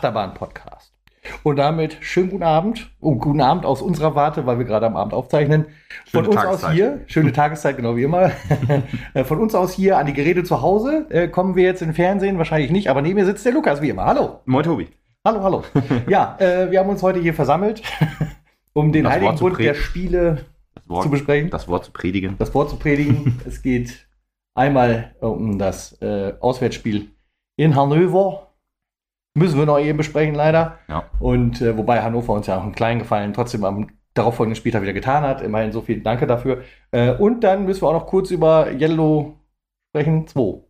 Achterbahn-Podcast. Und damit schönen guten Abend. Und guten Abend aus unserer Warte, weil wir gerade am Abend aufzeichnen. Von Schöne uns Tageszeit. aus hier, schöne Tageszeit, genau wie immer. Äh, Von uns aus hier an die Geräte zu Hause. Äh, kommen wir jetzt in den Fernsehen? Wahrscheinlich nicht, aber neben mir sitzt der Lukas wie immer. Hallo. Moin Tobi. Hallo, hallo. ja, äh, wir haben uns heute hier versammelt, um den Das Heiligen Bund der Spiele Das Wort, zu besprechen. das Wort zu predigen. das Wort zu predigen. es geht einmal äh, um das äh, Auswärtsspiel in Hannover. Müssen wir noch eben besprechen, leider. Ja. Und äh, wobei Hannover uns ja auch einen kleinen Gefallen trotzdem am darauffolgenden Spieltag wieder getan hat. Immerhin so viel Danke dafür. Äh, und dann müssen wir auch noch kurz über Yellow sprechen. 2.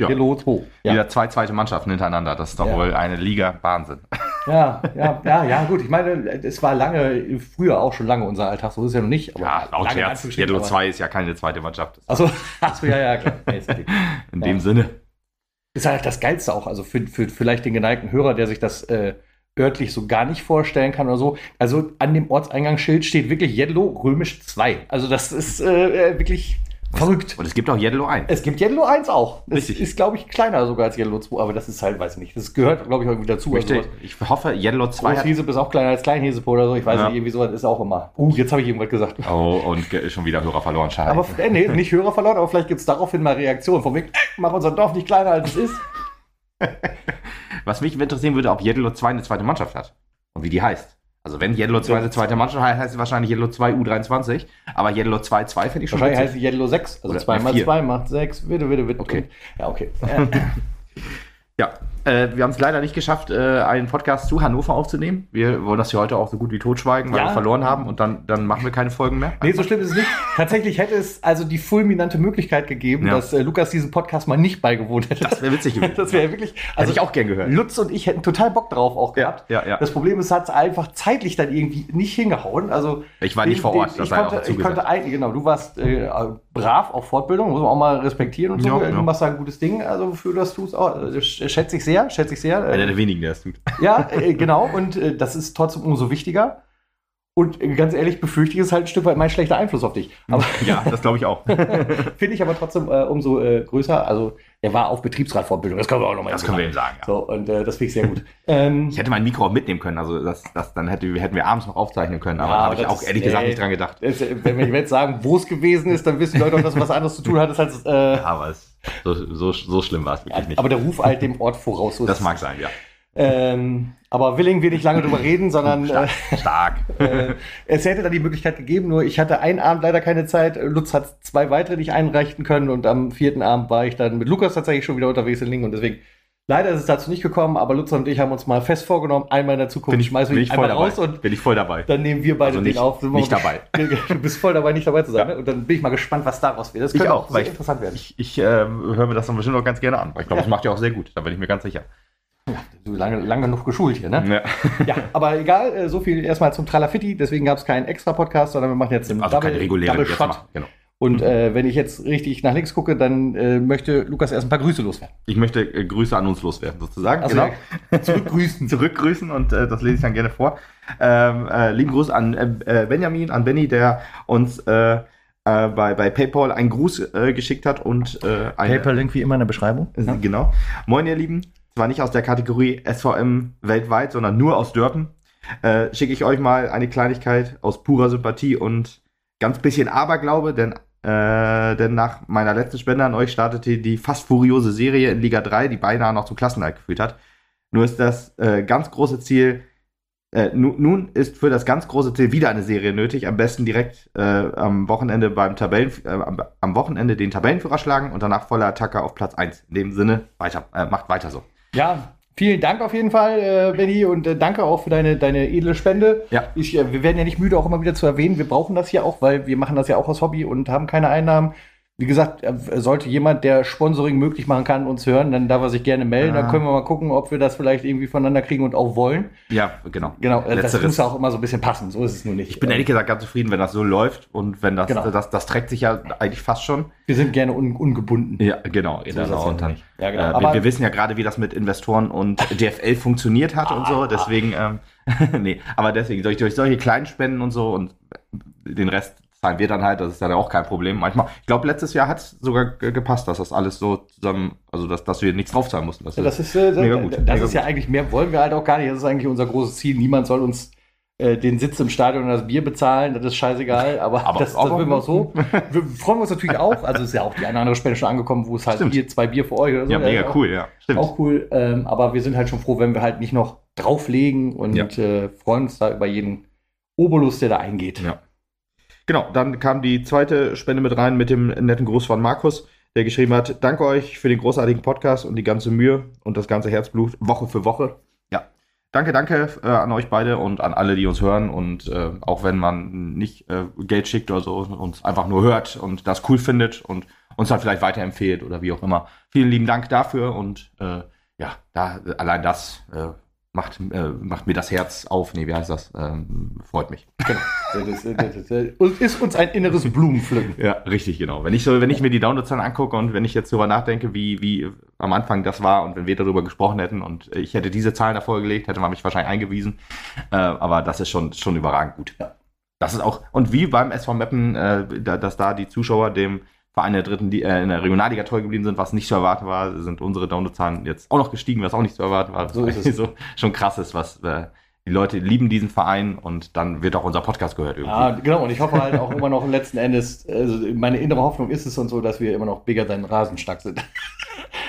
Ja. Yellow 2. Ja. Wieder zwei zweite Mannschaften hintereinander. Das ist doch Ja. wohl eine Liga Wahnsinn. ja, ja, ja, ja, gut. Ich meine, es war lange, früher auch schon lange unser Alltag. So ist es ja noch nicht. aber Ja, laut Scherz. Yellow aber- 2 ist ja keine zweite Mannschaft. Achso, achso, ja, ja, klar. In dem Sinne. Ist halt das Geilste auch. Also für, für vielleicht den geneigten Hörer, der sich das äh, örtlich so gar nicht vorstellen kann oder so. Also an dem Ortseingangsschild steht wirklich Yellow römisch 2. Also das ist äh, äh, wirklich verrückt. Und es gibt auch Yellow 1. Es gibt Yellow 1 auch. Das Richtig. ist, glaube ich, kleiner sogar als Yellow 2, aber das ist halt, weiß ich nicht. Das gehört, glaube ich, irgendwie dazu. Also ich hoffe, Yellow 2 hat. Großhesepe ist auch kleiner als Kleinhesepe oder so. Ich weiß Ja. nicht, irgendwie sowas ist auch immer. Uh, jetzt habe ich irgendwas gesagt. Oh, und schon wieder Hörer verloren. Schade. Aber äh, nee, nicht Hörer verloren, aber vielleicht gibt es daraufhin mal Reaktionen. Von wegen, äh, mach unser Dorf nicht kleiner als es ist. Was mich interessieren würde, ob Yellow 2 eine zweite Mannschaft hat. Und wie die heißt. Also wenn Yellow 2 eine zweite Mannschaft heißt, heißt sie wahrscheinlich Yellow 2 U23. Aber Yellow 2 2 finde ich schon Wahrscheinlich heißt witzig. sie Yellow 6. Also Oder 2 mal vier. 2 macht 6. Bitte, bitte, bitte. Okay. Ja, okay. Äh, Ja, wir haben es leider nicht geschafft, äh, einen Podcast zu Hannover aufzunehmen. Wir wollen das hier heute auch so gut wie totschweigen, weil Ja. wir verloren haben und dann, dann machen wir keine Folgen mehr. nee, so schlimm ist es nicht. Tatsächlich hätte es also die fulminante Möglichkeit gegeben, Ja. dass äh, Lukas diesen Podcast mal nicht beigewohnt hätte. Das wäre witzig gewesen. Das wäre wirklich. Hätte ich auch gern gehört. Lutz und ich hätten total Bock drauf auch gehabt. ja, ja. Das Problem ist, es hat einfach zeitlich dann irgendwie nicht hingehauen. Also Ich war nicht vor Ort, das ich sei auch konnte, dazu ich konnte ein, genau, du warst äh, brav auf Fortbildung, muss man auch mal respektieren und so. Ja, du ja. machst da ein gutes Ding, also wofür du das tust, auch, äh, sch- schätze ich sehr, schätze ich sehr. Einer Äh, der wenigen, der es tut. ja, äh, genau, und äh, das ist trotzdem umso wichtiger. Und äh, ganz ehrlich, befürchte ich, ist halt ein Stück weit mein schlechter Einfluss auf dich. Aber Ja, das glaube ich auch. finde ich aber trotzdem äh, umso äh, größer. Also, er war auf Betriebsratfortbildung, das können wir auch nochmal Das können wir ihm sagen. Ja. So, und äh, das finde ich sehr gut. ähm, Ich hätte mein Mikro auch mitnehmen können, also das, das, dann hätte, hätten wir abends noch aufzeichnen können, aber Ja, da habe ich auch ist- ehrlich gesagt nee. nicht dran gedacht. äh, wenn wir jetzt sagen, wo es gewesen ist, dann wissen die Leute auch, dass es was anderes zu tun hat als. Äh, Aber es, so, so, so schlimm war es wirklich nicht. aber der Ruf eilt dem Ort voraus. So das mag sein, ja. Ähm, aber Willing will nicht lange drüber reden, sondern Stark. äh, Stark. äh, es hätte da die Möglichkeit gegeben, nur ich hatte einen Abend leider keine Zeit. Lutz hat zwei weitere nicht einreichen können und am vierten Abend war ich dann mit Lukas tatsächlich schon wieder unterwegs in Lingen und deswegen leider ist es dazu nicht gekommen, aber Lutz und ich haben uns mal fest vorgenommen, einmal in der Zukunft Bin ich, schmeißen wir ich voll einmal dabei. raus und bin ich voll dabei. dann nehmen wir beide Also den nicht- auf. Sind wir nicht dabei. Du bist voll dabei, nicht dabei zu sein. Ja. Ne? Und dann bin ich mal gespannt, was daraus wird. Das Ich könnte auch, sehr ich- interessant werden. Ich, ich äh, höre mir das dann bestimmt auch ganz gerne an. weil Ich glaube, Ja. das macht ja auch sehr gut. Da bin ich mir ganz sicher. Du lange, lange genug geschult hier, ne? Ja. Ja, aber egal, äh, so viel erstmal zum Tralafitti. Deswegen gab es keinen extra Podcast, sondern wir machen jetzt einen Also keine reguläre Double jetzt Shot. machen. Genau. Und äh, wenn ich jetzt richtig nach links gucke, dann äh, möchte Lukas erst ein paar Grüße loswerden. Ich möchte äh, Grüße an uns loswerden, sozusagen. Also, genau. ja, zurückgrüßen. Zurückgrüßen und äh, das lese ich dann gerne vor. Ähm, äh, lieben Gruß an äh, äh, Benjamin, an Benny, der uns äh, äh, bei, bei PayPal einen Gruß äh, geschickt hat und äh, eine, PayPal-Link wie immer in der Beschreibung. Äh, Genau. Moin, ihr Lieben. Zwar nicht aus der Kategorie SVM weltweit, sondern nur aus Dörpen. Äh, Schicke ich euch mal eine Kleinigkeit aus purer Sympathie und ganz bisschen Aberglaube, denn, äh, denn nach meiner letzten Spende an euch startete die fast furiose Serie in Liga 3, die beinahe noch zum Klassenerhalt geführt hat. Nur ist das äh, ganz große Ziel, äh, nu, nun ist für das ganz große Ziel wieder eine Serie nötig. Am besten direkt äh, am Wochenende beim Tabellen, äh, am, am Wochenende den Tabellenführer schlagen und danach voller Attacke auf Platz 1. In dem Sinne, weiter, äh, macht weiter so. Ja, vielen Dank auf jeden Fall, äh, Benny, und äh, danke auch für deine, deine edle Spende. Ja. Ich, äh, wir werden ja nicht müde, auch immer wieder zu erwähnen, wir brauchen das hier auch, weil wir machen das ja auch aus Hobby und haben keine Einnahmen. Wie gesagt, äh, sollte jemand, der Sponsoring möglich machen kann, uns hören, dann darf er sich gerne melden. Ja. Dann können wir mal gucken, ob wir das vielleicht irgendwie voneinander kriegen und auch wollen. Ja, genau. Genau, äh, das Letzteres. muss ja auch immer so ein bisschen passen. So ist es nur nicht. Ich bin ehrlich gesagt ganz zufrieden, wenn das so läuft und wenn das, Genau. das, das trägt sich ja eigentlich fast schon. wir sind gerne un ungebunden. Ja, genau. So das ja und dann. Ja, genau. äh, Aber- wir, wissen ja gerade, wie das mit Investoren und DFL funktioniert hat und so. Deswegen, ähm, nee, aber deswegen, durch, durch solche kleinen Spenden und so und den Rest zahlen wir dann halt, das ist dann auch kein Problem. Manchmal, ich glaube, letztes Jahr hat es sogar gepasst, dass das alles so zusammen, also dass, dass wir nichts draufzahlen mussten. Das, ja, das ist, äh, mega gut. Das mega ist ja eigentlich, mehr wollen wir halt auch gar nicht. Das ist eigentlich unser großes Ziel. Niemand soll uns äh, den Sitz im Stadion und das Bier bezahlen, das ist scheißegal, aber, aber das, das will wir auch so. Wir freuen uns natürlich auch, also ist ja auch die eine oder andere Spende schon angekommen, wo es halt Bier, zwei Bier für euch oder so. Ja, mega cool, ja. Stimmt. Auch cool, ähm, aber wir sind halt schon froh, wenn wir halt nicht noch drauflegen und ja. äh, freuen uns da über jeden Obolus, der da eingeht. Ja. Genau, dann kam die zweite Spende mit rein mit dem netten Gruß von Markus, der geschrieben hat, danke euch für den großartigen Podcast und die ganze Mühe und das ganze Herzblut Woche für Woche danke, danke äh, an euch beide und an alle, die uns hören. Und äh, auch wenn man nicht äh, Geld schickt oder so, uns einfach nur hört und das cool findet und uns dann vielleicht weiterempfehlt oder wie auch immer. Vielen lieben Dank dafür und äh, ja, da allein das äh, macht, äh, macht mir das Herz auf. Nee, wie heißt das? Ähm, freut mich. Genau. Das, das, das, ist uns ein inneres Blumenpflücken. Ja, richtig, genau. Wenn ich, so, wenn ich mir die Downloadzahlen angucke und wenn ich jetzt darüber nachdenke, wie, wie am Anfang das war und wenn wir darüber gesprochen hätten und ich hätte diese Zahlen davor gelegt, hätte man mich wahrscheinlich eingewiesen. Äh, aber das ist schon, schon überragend gut. Ja. Das ist auch, und wie beim SV Meppen, äh, dass da die Zuschauer dem Vereine der dritten, die äh, in der Regionalliga treu geblieben sind, was nicht zu erwarten war, sind unsere Downloadzahlen jetzt auch noch gestiegen, was auch nicht zu erwarten war. So ist es. So, schon krass ist, was äh, die Leute lieben diesen Verein und dann wird auch unser Podcast gehört irgendwie. Ja, genau. Und ich hoffe halt auch immer noch letzten Endes, also meine innere Hoffnung ist es und so, dass wir immer noch bigger than Rasenschnack sind.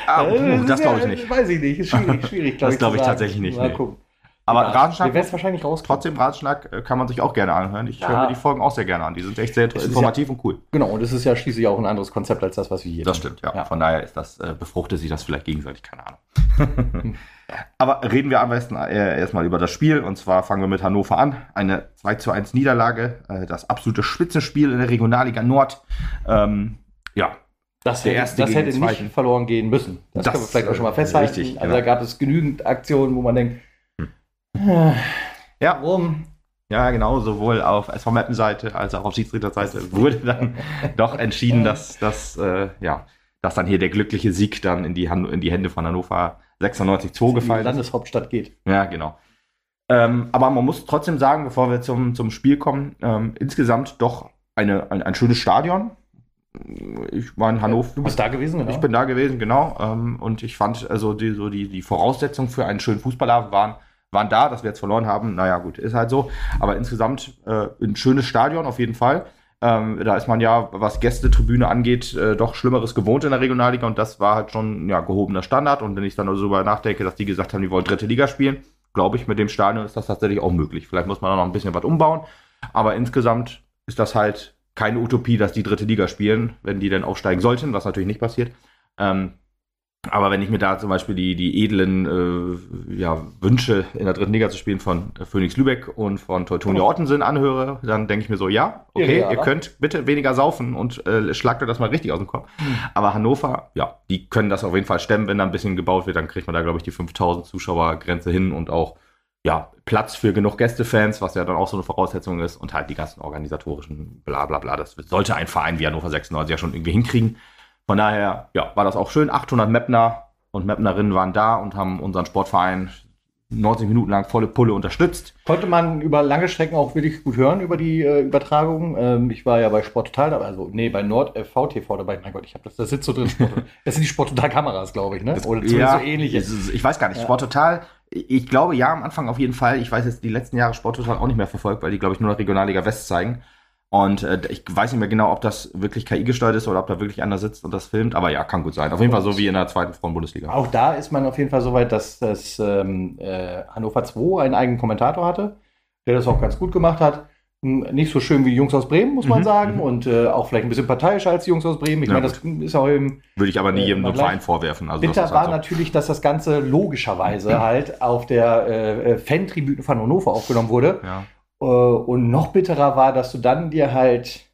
Ah, äh, das glaube ich nicht. Weiß ich nicht. Ist schwierig, schwierig. Glaub das glaube ich, tatsächlich nicht. Mal nee. gucken. Aber ja, Rasenschnack. Wir wahrscheinlich raus. Trotzdem, Rasenschnack äh, kann man sich auch gerne anhören. Ich ja. höre mir die Folgen auch sehr gerne an. Die sind echt sehr informativ ja, und cool. Genau, und es ist ja schließlich auch ein anderes Konzept als das, was wir hier Das stimmt, ja. Von daher ist das, äh, befruchtet sich das vielleicht gegenseitig, keine Ahnung. Aber reden wir am besten äh, erstmal über das Spiel. Und zwar fangen wir mit Hannover an. Eine 2 zu 1 Niederlage. Äh, das absolute Spitzenspiel in der Regionalliga Nord. Ähm, ja, das, der erste das hätte nicht verloren gehen müssen. Das, das können wir vielleicht auch schon mal festhalten. Richtig, also genau. da gab es genügend Aktionen, wo man denkt, ja. Warum? Ja, genau, sowohl auf SV Mappen-Seite als auch auf Schiedsrichter-Seite wurde dann doch entschieden, dass, dass, äh, ja, dass dann hier der glückliche Sieg dann in die, Han in die Hände von Hannover 96-2 gefallen ist. Landeshauptstadt geht. Ja, genau. Ähm, aber man muss trotzdem sagen, bevor wir zum, zum Spiel kommen, ähm, insgesamt doch eine, ein, ein schönes Stadion. Ich war in Hannover. Du bist da gewesen, genau? Ich bin da gewesen, genau. Ähm, und ich fand, also die, so die, die Voraussetzungen für einen schönen Fußballabend waren waren da, dass wir jetzt verloren haben. Naja, gut, ist halt so. Aber insgesamt äh, ein schönes Stadion auf jeden Fall. Ähm, da ist man ja, was Gästetribüne angeht, äh, doch Schlimmeres gewohnt in der Regionalliga und das war halt schon ja, gehobener Standard. Und wenn ich dann darüber nachdenke, dass die gesagt haben, die wollen dritte Liga spielen, glaube ich, mit dem Stadion ist das tatsächlich auch möglich. Vielleicht muss man da noch ein bisschen was umbauen, aber insgesamt ist das halt keine Utopie, dass die dritte Liga spielen, wenn die dann aufsteigen sollten, was natürlich nicht passiert. Ähm, aber wenn ich mir da zum Beispiel die, die edlen äh, ja, Wünsche in der dritten Liga zu spielen von Phoenix Lübeck und von Teutonia oh. Ottensen anhöre, dann denke ich mir so, ja, okay, ja, ihr könnt bitte weniger saufen und äh, schlagt euch das mal richtig aus dem Kopf. Hm. Aber Hannover, ja, die können das auf jeden Fall stemmen, wenn da ein bisschen gebaut wird, dann kriegt man da, glaube ich, die 5000 Zuschauer-Grenze hin und auch ja, Platz für genug Gästefans, was ja dann auch so eine Voraussetzung ist und halt die ganzen organisatorischen bla bla bla. Das sollte ein Verein wie Hannover 96 ja schon irgendwie hinkriegen. Von daher, ja, war das auch schön. 800 Mapner und Mapnerinnen waren da und haben unseren Sportverein 90 Minuten lang volle Pulle unterstützt. Konnte man über lange Strecken auch wirklich gut hören über die äh, Übertragung. Ähm, ich war ja bei Sport Total dabei, also nee, bei Nord FV TV dabei. Mein Gott, ich habe das, das sitzt so drin. Sport, das sind die Sport Total Kameras, glaube ich, ne? Das, Oder ja, so ähnliches. Ich weiß gar nicht. Ja. Sport Total, ich glaube ja am Anfang auf jeden Fall. Ich weiß jetzt die letzten Jahre Sport Total auch nicht mehr verfolgt, weil die glaube ich nur noch Regionalliga West zeigen. Und äh, ich weiß nicht mehr genau, ob das wirklich KI gesteuert ist oder ob da wirklich einer sitzt und das filmt. Aber ja, kann gut sein. Auf jeden Fall so wie in der zweiten Frauen-Bundesliga. Auch da ist man auf jeden Fall so weit, dass das ähm, äh, Hannover 2 einen eigenen Kommentator hatte, der das auch ganz gut gemacht hat. Hm, nicht so schön wie die Jungs aus Bremen, muss man mhm, sagen. Mhm. Und äh, auch vielleicht ein bisschen parteiischer als die Jungs aus Bremen. Ich ja, meine, das ist auch im. Würde ich aber nie äh, jedem Verein vorwerfen. Also Bitter war halt so. natürlich, dass das Ganze logischerweise halt auf der äh, äh, Fantribüne von Hannover aufgenommen wurde. Ja. Äh, und noch bitterer war, dass du dann dir halt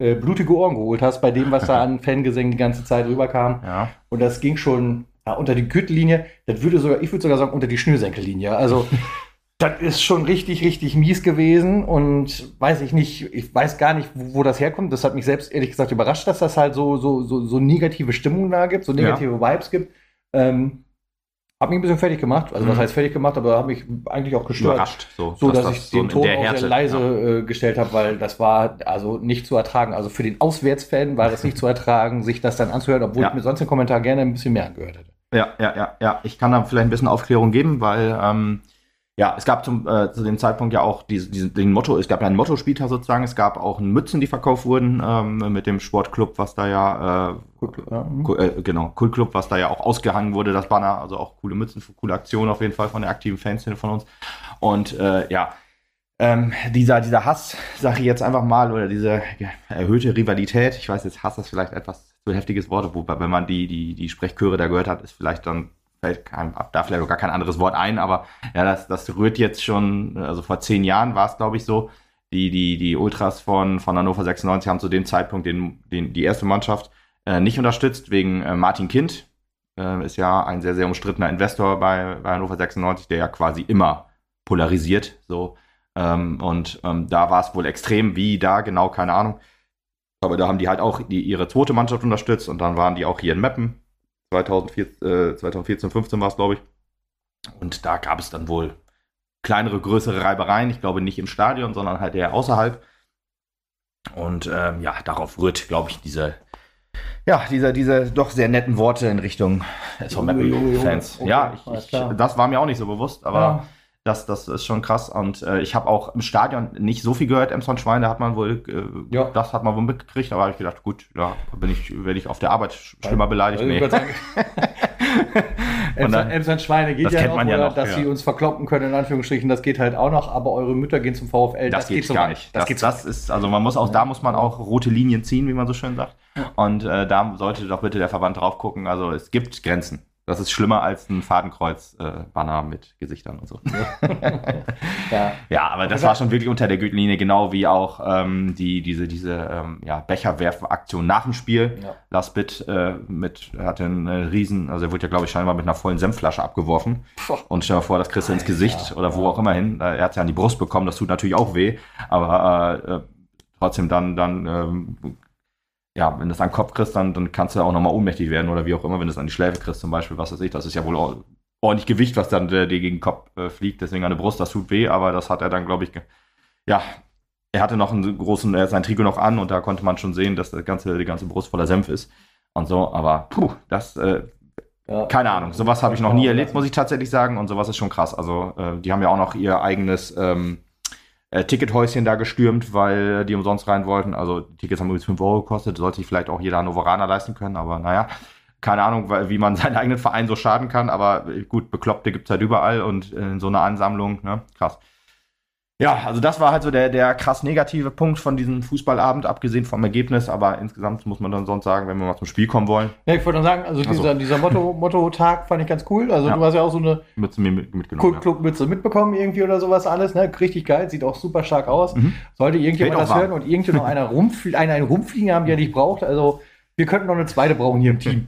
äh, blutige Ohren geholt hast bei dem, was da an Fangesängen die ganze Zeit rüberkam. Ja. Und das ging schon ja, unter die Gürtellinie. Das würde sogar, ich würde sogar sagen, unter die Schnürsenkellinie. Also das ist schon richtig, richtig mies gewesen und weiß ich nicht, ich weiß gar nicht, wo, wo, das herkommt. Das hat mich selbst ehrlich gesagt überrascht, dass das halt so, so, so, so negative Stimmung da gibt, so negative ja. Vibes gibt. Ähm, Hat mich ein bisschen fertig gemacht. Also, was Mhm. heißt fertig gemacht, aber hat mich eigentlich auch gestört. Überrascht. So, So, dass, das ich so den in Ton der auch sehr leise ja. äh, gestellt habe, weil das war also nicht zu ertragen. Also für den Auswärtsfan war das nicht zu ertragen, sich das dann anzuhören, obwohl Ja. ich mir sonst den Kommentar gerne ein bisschen mehr angehört hätte. Ja, ja, ja, ja. Ich kann da vielleicht ein bisschen Aufklärung geben, weil ähm, ja, es gab zum, äh, zu dem Zeitpunkt ja auch diese, diese, den Motto, es gab ja einen Motto-Spieltag sozusagen, es gab auch Mützen, die verkauft wurden ähm, mit dem Sportclub, was da ja, äh, Gut, ja. mhm. Äh, genau, Kultclub, was da ja auch ausgehangen wurde, das Banner, also auch coole Mützen, coole Aktion auf jeden Fall von der aktiven Fanszene von uns. Und äh, ja, ähm, dieser, dieser Hass, sag ich jetzt einfach mal, oder diese erhöhte Rivalität, ich weiß jetzt, Hass ist vielleicht etwas zu heftiges Wort, wobei, wenn man die, die, die Sprechchöre da gehört hat, ist vielleicht dann, fällt kein, da vielleicht auch gar kein anderes Wort ein, aber ja, das, das rührt jetzt schon, also vor zehn Jahren war es, glaube ich, so, die, die, die Ultras von, von Hannover 96 haben zu dem Zeitpunkt den, den, die erste Mannschaft äh, nicht unterstützt, wegen äh, Martin Kind, äh, ist ja ein sehr, sehr umstrittener Investor bei, bei Hannover 96, der ja quasi immer polarisiert, so, ähm, und ähm, da war es wohl extrem, wie da, genau, keine Ahnung. Aber da haben die halt auch die, ihre zweite Mannschaft unterstützt und dann waren die auch hier in Meppen. 2014, äh, 2014 15 war es, glaube ich. Und da gab es dann wohl kleinere, größere Reibereien. Ich glaube nicht im Stadion, sondern halt eher außerhalb. Und ähm, ja, darauf rührt, glaube ich, diese, ja, diese, diese doch sehr netten Worte in Richtung SV jo, Meppen-Fans. okay, ja, ich, ich, das war mir auch nicht so bewusst, aber Ja. Das, das ist schon krass. Und äh, ich habe auch im Stadion nicht so viel gehört, Emson Schwein, da hat man wohl, äh, Ja. das hat man wohl mitgekriegt, aber habe ich gedacht, gut, ja, bin ich, werde ich auf der Arbeit sch- schlimmer beleidigt. Nee. Emsland Schweine geht Das ja noch, ja oder noch, dass ja. sie uns verkloppen können, in Anführungsstrichen, das geht halt auch noch, aber eure Mütter gehen zum VfL, das, geht so gar nicht. Das, Das, geht das, ist, also man muss auch, da muss man auch rote Linien ziehen, wie man so schön sagt. Und äh, da sollte doch bitte der Verband drauf gucken. Also es gibt Grenzen. Das ist schlimmer als ein Fadenkreuz-Banner mit Gesichtern und so. ja. Ja, aber das war schon wirklich unter der Gürtellinie, genau wie auch ähm, die, diese, diese ähm, ja, Becherwerfen-Aktion nach dem Spiel. Ja. Lars Bitt äh, mit, hatte einen äh, riesen, also er wurde ja, glaube ich, scheinbar mit einer vollen Senfflasche abgeworfen. Und stell dir vor, das kriegst du ins Gesicht oder wo ja. auch immer hin. Äh, Er hat es ja an die Brust bekommen, das tut natürlich auch weh. Aber äh, äh, trotzdem dann, dann ähm, ja, wenn du es an den Kopf kriegst, dann, dann kannst du auch nochmal ohnmächtig werden oder wie auch immer, wenn du es an die Schläfe kriegst zum Beispiel, was weiß ich. Das ist ja wohl ordentlich Gewicht, was dann äh, dir gegen den Kopf äh, fliegt. Deswegen an der Brust, das tut weh, aber das hat er dann, glaube ich, ja, er hatte noch einen großen, er hat sein Trikot noch an und da konnte man schon sehen, dass das ganze, die ganze Brust voller Senf ist und so. Aber puh, das, äh, Ja. keine Ahnung, sowas habe ich noch nie erlebt, muss ich tatsächlich sagen. Und sowas ist schon krass. Also, äh, die haben ja auch noch ihr eigenes ähm, äh, Tickethäuschen da gestürmt, weil die umsonst rein wollten. Also, Tickets haben übrigens 5 Euro gekostet. Sollte sich vielleicht auch jeder Hannoveraner leisten können. Aber naja, keine Ahnung, wie man seinen eigenen Verein so schaden kann. Aber äh, gut, Bekloppte gibt es halt überall und in so einer Ansammlung, ne? Krass. Ja, also das war halt so der, der krass negative Punkt von diesem Fußballabend, abgesehen vom Ergebnis. Aber insgesamt muss man dann sonst sagen, wenn wir mal zum Spiel kommen wollen, Ja, ich wollte nur sagen, also Ach so. dieser, dieser Motto, Motto-Tag fand ich ganz cool. Also Ja. du hast ja auch so eine wir mit, mitgenommen. ja. Kultclub-Mütze mitbekommen irgendwie oder sowas alles, ne? Richtig geil, sieht auch super stark aus. Mhm. Sollte irgendjemand das hören und irgendwie noch einer rumflie einen, einen rumfliegen haben, der nicht braucht, also wir könnten noch eine zweite brauchen hier im Team.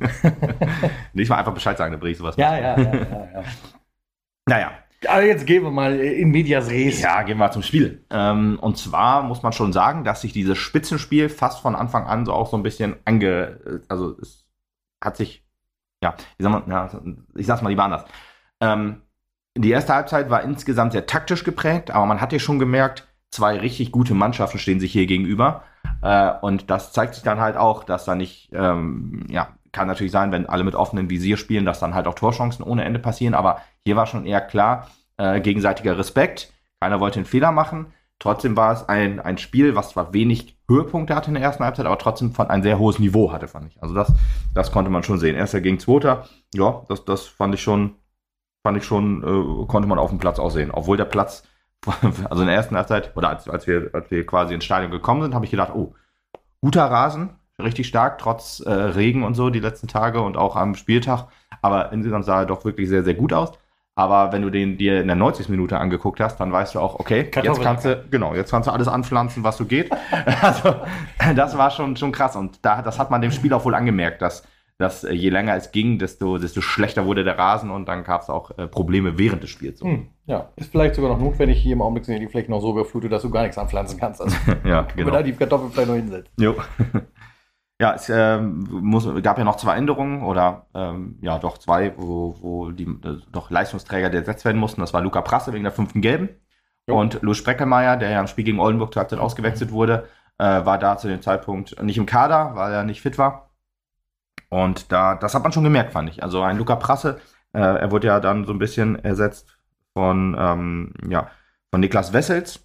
Nicht mal einfach Bescheid sagen, dann bringe ich sowas ja, ja, ja, ja, ja. Naja, Aber jetzt gehen wir mal in Medias Res. ja, gehen wir zum Spiel. Ähm, und zwar muss man schon sagen, dass sich dieses Spitzenspiel fast von Anfang an so auch so ein bisschen ange... Also es hat sich... Ja, wie soll man... Ja, ich sag's mal lieber anders. Ähm, die erste Halbzeit war insgesamt sehr taktisch geprägt, aber man hat ja schon gemerkt, zwei richtig gute Mannschaften stehen sich hier gegenüber. Äh, und das zeigt sich dann halt auch, dass da nicht, ähm, ja, kann natürlich sein, wenn alle mit offenem Visier spielen, dass dann halt auch Torchancen ohne Ende passieren. Aber hier war schon eher klar, äh, gegenseitiger Respekt. Keiner wollte einen Fehler machen. Trotzdem war es ein, ein Spiel, was zwar wenig Höhepunkte hatte in der ersten Halbzeit, aber trotzdem von ein sehr hohes Niveau hatte, fand ich. Also das, das konnte man schon sehen. Erster gegen Zweiter, ja, das, das fand ich schon, fand ich schon, äh, konnte man auf dem Platz auch sehen. Obwohl der Platz, also in der ersten Halbzeit, oder als, als, wir, als wir quasi ins Stadion gekommen sind, habe ich gedacht, oh, guter Rasen, richtig stark, trotz äh, Regen und so die letzten Tage und auch am Spieltag. Aber insgesamt sah er doch wirklich sehr, sehr gut aus. Aber wenn du den dir in der 90. Minute angeguckt hast, dann weißt du auch, okay, jetzt Kartoffeln. kannst du, genau, jetzt kannst du alles anpflanzen, was so geht. Also, das war schon, schon krass. Und da, das hat man dem Spiel auch wohl angemerkt, dass, dass äh, je länger es ging, desto, desto schlechter wurde der Rasen und dann gab es auch äh, Probleme während des Spiels. So. Hm, ja, ist vielleicht sogar noch notwendig. Hier im Augenblick sind die Flächen noch so überflutet, dass du gar nichts anpflanzen kannst. Also, Ja, wenn man da die Kartoffeln vielleicht noch hinsetzt. Jo. Ja, es ähm, muss, gab ja noch zwei Änderungen oder ähm, ja doch zwei, wo, wo die äh, doch Leistungsträger ersetzt werden mussten. Das war Luca Prasse wegen der fünften Gelben Jo. und Louis Spreckelmeier, der ja im Spiel gegen Oldenburg zur Halbzeit ausgewechselt wurde, äh, war da zu dem Zeitpunkt nicht im Kader, weil er nicht fit war. Und da, das hat man schon gemerkt, fand ich. Also ein Luca Prasse, äh, er wurde ja dann so ein bisschen ersetzt von, ähm, ja, von Niklas Wessels.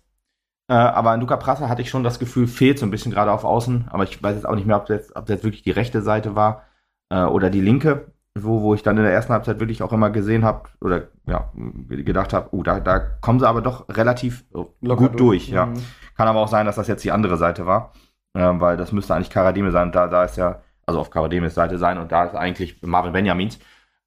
Äh, aber an Luca Prasse hatte ich schon das Gefühl, fehlt so ein bisschen gerade auf Außen. Aber ich weiß jetzt auch nicht mehr, ob das jetzt, ob das jetzt wirklich die rechte Seite war äh, oder die linke, wo, wo ich dann in der ersten Halbzeit wirklich auch immer gesehen habe oder ja, gedacht habe, uh, da, da kommen sie aber doch relativ Locker gut durch. Ja. Mhm. Kann aber auch sein, dass das jetzt die andere Seite war, ähm, weil das müsste eigentlich Karadime sein. Da, da ist ja, also auf Karadimes Seite sein und da ist eigentlich Marvin Benjamins.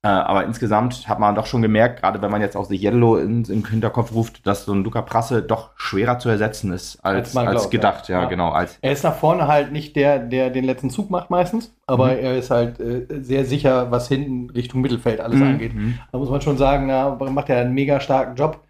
Äh, aber insgesamt hat man doch schon gemerkt, gerade wenn man jetzt auch sich Yellow in, im Hinterkopf ruft, dass so ein Luca Prasse doch schwerer zu ersetzen ist als, Als glaubt, gedacht. ja. Ja, Ja. genau. Als, Er ist nach vorne halt nicht der, der den letzten Zug macht meistens, aber Mhm. er ist halt äh, sehr sicher, was hinten Richtung Mittelfeld alles angeht. Mhm. Da muss man schon sagen, na, macht er einen mega starken Job.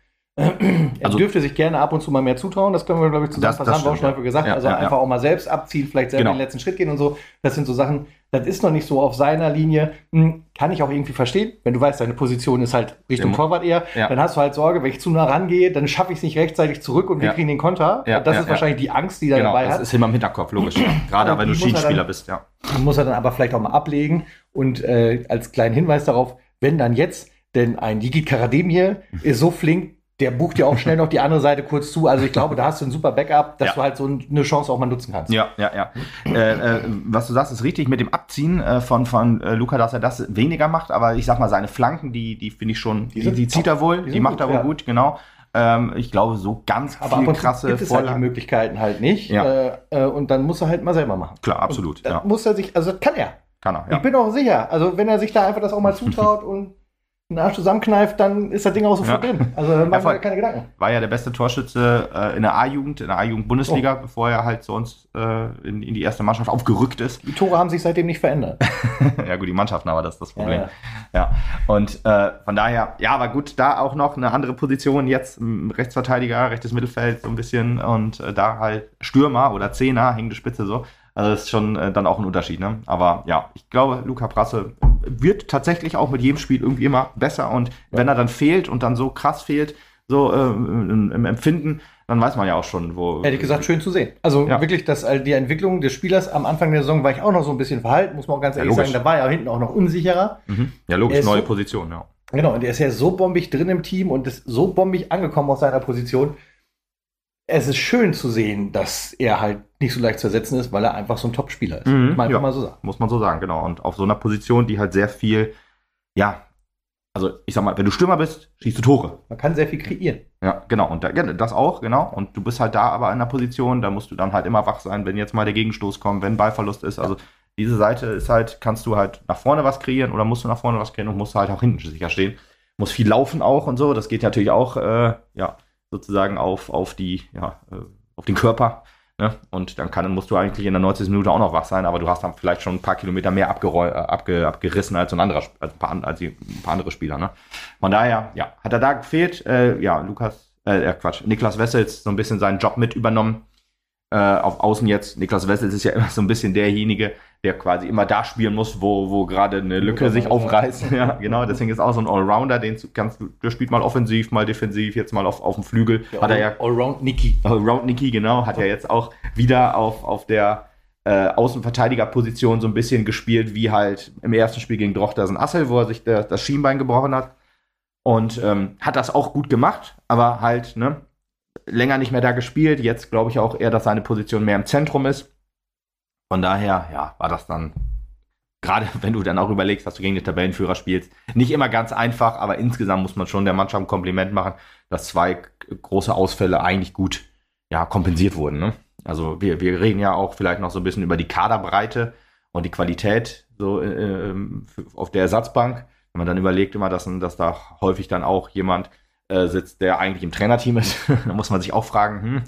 Er Also- dürfte sich gerne ab und zu mal mehr zutrauen, das können wir, glaube ich, Das- zusammenfassen, das haben wir auch schon häufig gesagt. ja. also Ja, ja, einfach auch mal selbst abziehen, vielleicht selber Genau. den letzten Schritt gehen und so. Das sind so Sachen, das ist noch nicht so auf seiner Linie. Hm, kann ich auch irgendwie verstehen. Wenn du weißt, deine Position ist halt Richtung Ja. Torwart eher, Ja. dann hast du halt Sorge, wenn ich zu nah rangehe, dann schaffe ich es nicht rechtzeitig zurück und wir Ja. kriegen den Konter. Ja, das ja, ist ja. wahrscheinlich die Angst, die er Genau, dabei das hat. ist immer im Hinterkopf, logisch. ja. Gerade wenn du er dann- bist, ja. muss er dann aber vielleicht auch mal ablegen. Und äh, als kleinen Hinweis darauf, wenn dann jetzt, denn ein Yigit Karademir ist so flink, der bucht ja auch schnell noch die andere Seite kurz zu. Also ich glaube, da hast du ein super Backup, dass Ja. du halt so eine Chance auch mal nutzen kannst. Ja, ja, ja. äh, äh, was du sagst, ist richtig mit dem Abziehen äh, von, von äh, Luca, dass er das weniger macht, aber ich sag mal, seine Flanken, die, die finde ich schon, die, sind die zieht er wohl, Die die, macht gut, er wohl ja. gut, genau. Ähm, ich glaube, so ganz Aber viel ab und zu krasse gibt es halt die Vorlagen. Möglichkeiten halt nicht. Ja. Äh, äh, und dann muss er halt mal selber machen. Klar, absolut, Und ja. muss er sich, also das kann er. Kann er, Ich ja. bin auch sicher. Also wenn er sich da einfach das auch mal zutraut und den Arsch zusammenkneift, dann ist das Ding auch sofort Ja. drin. Also voll. wir keine Gedanken. War ja der beste Torschütze äh, in der A-Jugend, in der A-Jugend-Bundesliga, Oh. bevor er halt zu uns äh, in, in die erste Mannschaft aufgerückt ist. Die Tore haben sich seitdem nicht verändert. ja gut, die Mannschaften, aber das ist das Problem. Ja. Ja, und äh, von daher, ja, aber gut, da auch noch eine andere Position jetzt, Rechtsverteidiger, rechtes Mittelfeld so ein bisschen und äh, da halt Stürmer oder Zehner, hängende Spitze so. Also das ist schon äh, dann auch ein Unterschied, ne? Aber ja, ich glaube, Luca Prasse wird tatsächlich auch mit jedem Spiel irgendwie immer besser und wenn er dann fehlt und dann so krass fehlt, so äh, im, im Empfinden, dann weiß man ja auch schon, wo. Ehrlich gesagt, schön zu sehen. Also Ja. wirklich, dass all die Entwicklung des Spielers am Anfang der Saison war ich auch noch so ein bisschen verhalten, muss man auch ganz Ja, ehrlich logisch. sagen. Da war er hinten auch noch unsicherer. Mhm. Ja, logisch, neue so- Position, ja. Genau, und er ist ja so bombig drin im Team und ist so bombig angekommen aus seiner Position. Es ist schön zu sehen, dass er halt nicht so leicht zu ersetzen ist, weil er einfach so ein Top-Spieler ist. Mhm, Muss man ja. so sagen. Muss man so sagen, genau. Und auf so einer Position, die halt sehr viel, ja, also ich sag mal, wenn du Stürmer bist, schießt du Tore. Man kann sehr viel kreieren. Ja, genau. Und da, das auch, genau. Und du bist halt da aber in einer Position, da musst du dann halt immer wach sein, wenn jetzt mal der Gegenstoß kommt, wenn Ballverlust ist. Also diese Seite ist halt, kannst du halt nach vorne was kreieren oder musst du nach vorne was kreieren und musst halt auch hinten sicher stehen. Muss viel laufen auch und so. Das geht natürlich auch, äh, ja, sozusagen auf, auf die, ja, äh, auf den Körper. Ne? Und dann kann, musst du eigentlich in der 90. Minute auch noch wach sein, aber du hast dann vielleicht schon ein paar Kilometer mehr äh, abge abgerissen als ein anderer, als ein paar, als ein paar andere Spieler. Ne? Von daher, ja, hat er da gefehlt. Äh, ja, Lukas, äh, äh, Quatsch, Niklas Wessels so ein bisschen seinen Job mit übernommen. Äh, auf Außen jetzt, Niklas Wessels ist ja immer so ein bisschen derjenige, der quasi immer da spielen muss, wo, wo gerade eine Lücke sich aufreißt. ja, genau, deswegen ist auch so ein Allrounder, den du, der spielt mal offensiv, mal defensiv, jetzt mal auf, auf dem Flügel. hat er ja Allround Niki. Round Nicky, genau, hat ja jetzt auch wieder auf, auf der äh, Außenverteidigerposition so ein bisschen gespielt, wie halt im ersten Spiel gegen Drochtersen Assel, wo er sich der, das Schienbein gebrochen hat. Und ähm, hat das auch gut gemacht, aber halt, ne, länger nicht mehr da gespielt. Jetzt glaube ich auch eher, dass seine Position mehr im Zentrum ist. Von daher, ja, war das dann, gerade wenn du dann auch überlegst, dass du gegen den Tabellenführer spielst, nicht immer ganz einfach, aber insgesamt muss man schon der Mannschaft ein Kompliment machen, dass zwei große Ausfälle eigentlich gut ja, kompensiert wurden. Ne? Also wir, wir reden ja auch vielleicht noch so ein bisschen über die Kaderbreite und die Qualität so äh, ähm, auf der Ersatzbank. Wenn man dann überlegt immer, dass, dass da häufig dann auch jemand äh, sitzt, der eigentlich im Trainerteam ist, dann muss man sich auch fragen, hm,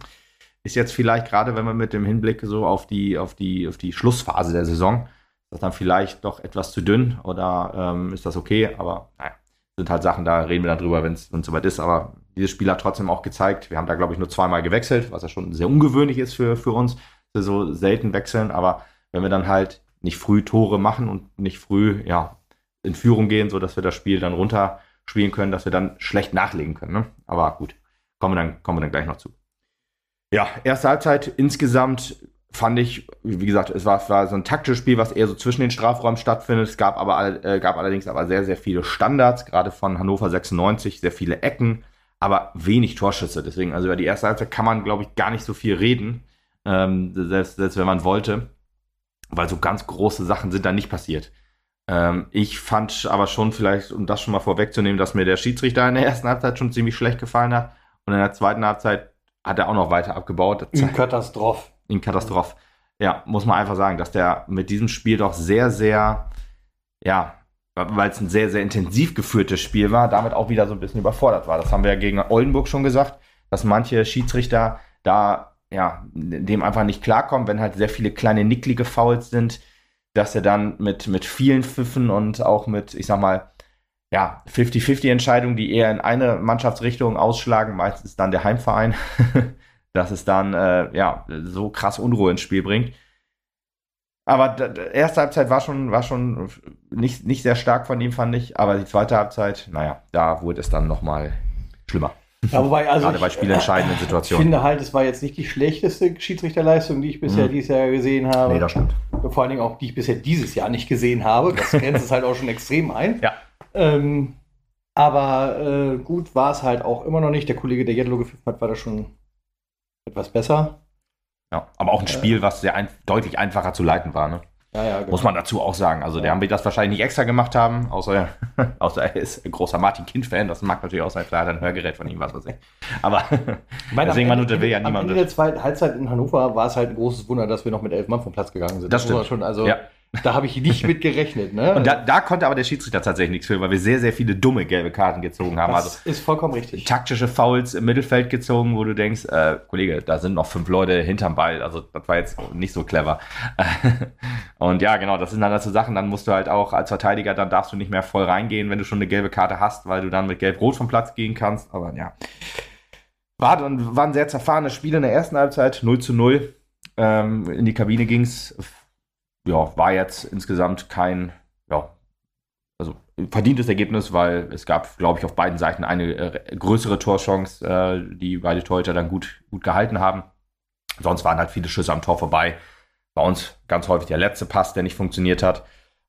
ist jetzt vielleicht gerade, wenn man mit dem Hinblick so auf die, auf die, auf die Schlussphase der Saison, ist das dann vielleicht doch etwas zu dünn oder ähm, ist das okay? Aber naja, sind halt Sachen, da reden wir dann drüber, wenn es soweit ist. Aber dieses Spiel hat trotzdem auch gezeigt, wir haben da, glaube ich, nur zweimal gewechselt, was ja schon sehr ungewöhnlich ist für, für uns, dass wir so selten wechseln. Aber wenn wir dann halt nicht früh Tore machen und nicht früh ja, in Führung gehen, sodass wir das Spiel dann runterspielen können, dass wir dann schlecht nachlegen können. Ne? Aber gut, kommen wir, dann, kommen wir dann gleich noch zu. Ja, erste Halbzeit insgesamt fand ich, wie gesagt, es war, war so ein taktisches Spiel, was eher so zwischen den Strafräumen stattfindet. Es gab aber äh, gab allerdings aber sehr, sehr viele Standards, gerade von Hannover 96, sehr viele Ecken, aber wenig Torschüsse. Deswegen, also über die erste Halbzeit kann man, glaube ich, gar nicht so viel reden, ähm, selbst, selbst wenn man wollte, weil so ganz große Sachen sind da nicht passiert. Ähm, ich fand aber schon vielleicht, um das schon mal vorwegzunehmen, dass mir der Schiedsrichter in der ersten Halbzeit schon ziemlich schlecht gefallen hat und in der zweiten Halbzeit hat er auch noch weiter abgebaut. In Katastrophe in Katastrophe. Ja, muss man einfach sagen, dass der mit diesem Spiel doch sehr, sehr, ja, weil es ein sehr, sehr intensiv geführtes Spiel war, damit auch wieder so ein bisschen überfordert war. Das haben wir ja gegen Oldenburg schon gesagt, dass manche Schiedsrichter da, ja, dem einfach nicht klarkommen, wenn halt sehr viele kleine nicklige Fouls sind, dass er dann mit, mit vielen Pfiffen und auch mit, ich sag mal, ja, 50-50 Entscheidungen, die eher in eine Mannschaftsrichtung ausschlagen, meistens dann der Heimverein, dass es dann äh, ja so krass Unruhe ins Spiel bringt. Aber die erste Halbzeit war schon, war schon nicht, nicht sehr stark von ihm, fand ich. Aber die zweite Halbzeit, naja, da wurde es dann nochmal schlimmer. Ja, wobei, also Gerade bei spielentscheidenden Situationen. Ich finde halt, es war jetzt nicht die schlechteste Schiedsrichterleistung, die ich bisher mhm. dieses Jahr gesehen habe. Nee, das stimmt. Vor allen Dingen auch, die ich bisher dieses Jahr nicht gesehen habe. Das grenzt es halt auch schon extrem ein. Ja. Ähm, aber äh, gut war es halt auch immer noch nicht. Der Kollege, der Jedlo gepfiffen hat, war da schon etwas besser. Ja, aber auch ein Spiel, was sehr ein, deutlich einfacher zu leiten war. Ne? Ja, ja, genau. Muss man dazu auch sagen. Also, ja. der haben wir das wahrscheinlich nicht extra gemacht haben, außer, außer er ist ein großer Martin Kind-Fan. Das mag natürlich auch sein, klar, ein Hörgerät von ihm, was weiß ich. Aber meine, deswegen, man will ja niemand. Ende der zweiten Halbzeit in Hannover war es halt ein großes Wunder, dass wir noch mit elf Mann vom Platz gegangen sind. Das, das stimmt. Schon, also, ja. Da habe ich nicht mit gerechnet. Ne? Und da, da, konnte aber der Schiedsrichter tatsächlich nichts für, weil wir sehr, sehr viele dumme gelbe Karten gezogen haben. Das also ist vollkommen richtig. Taktische Fouls im Mittelfeld gezogen, wo du denkst, äh, Kollege, da sind noch fünf Leute hinterm Ball. Also das war jetzt nicht so clever. Und ja, genau, das sind dann dazu Sachen. Dann musst du halt auch als Verteidiger, dann darfst du nicht mehr voll reingehen, wenn du schon eine gelbe Karte hast, weil du dann mit Gelb-Rot vom Platz gehen kannst. Aber ja. War, war ein sehr zerfahrenes Spiel in der ersten Halbzeit, 0 zu 0. Ähm, in die Kabine ging es ja, war jetzt insgesamt kein, ja, also verdientes Ergebnis, weil es gab, glaube ich, auf beiden Seiten eine äh, größere Torchance, äh, die beide Torhüter dann gut, gut gehalten haben. Sonst waren halt viele Schüsse am Tor vorbei. Bei uns ganz häufig der letzte Pass, der nicht funktioniert hat.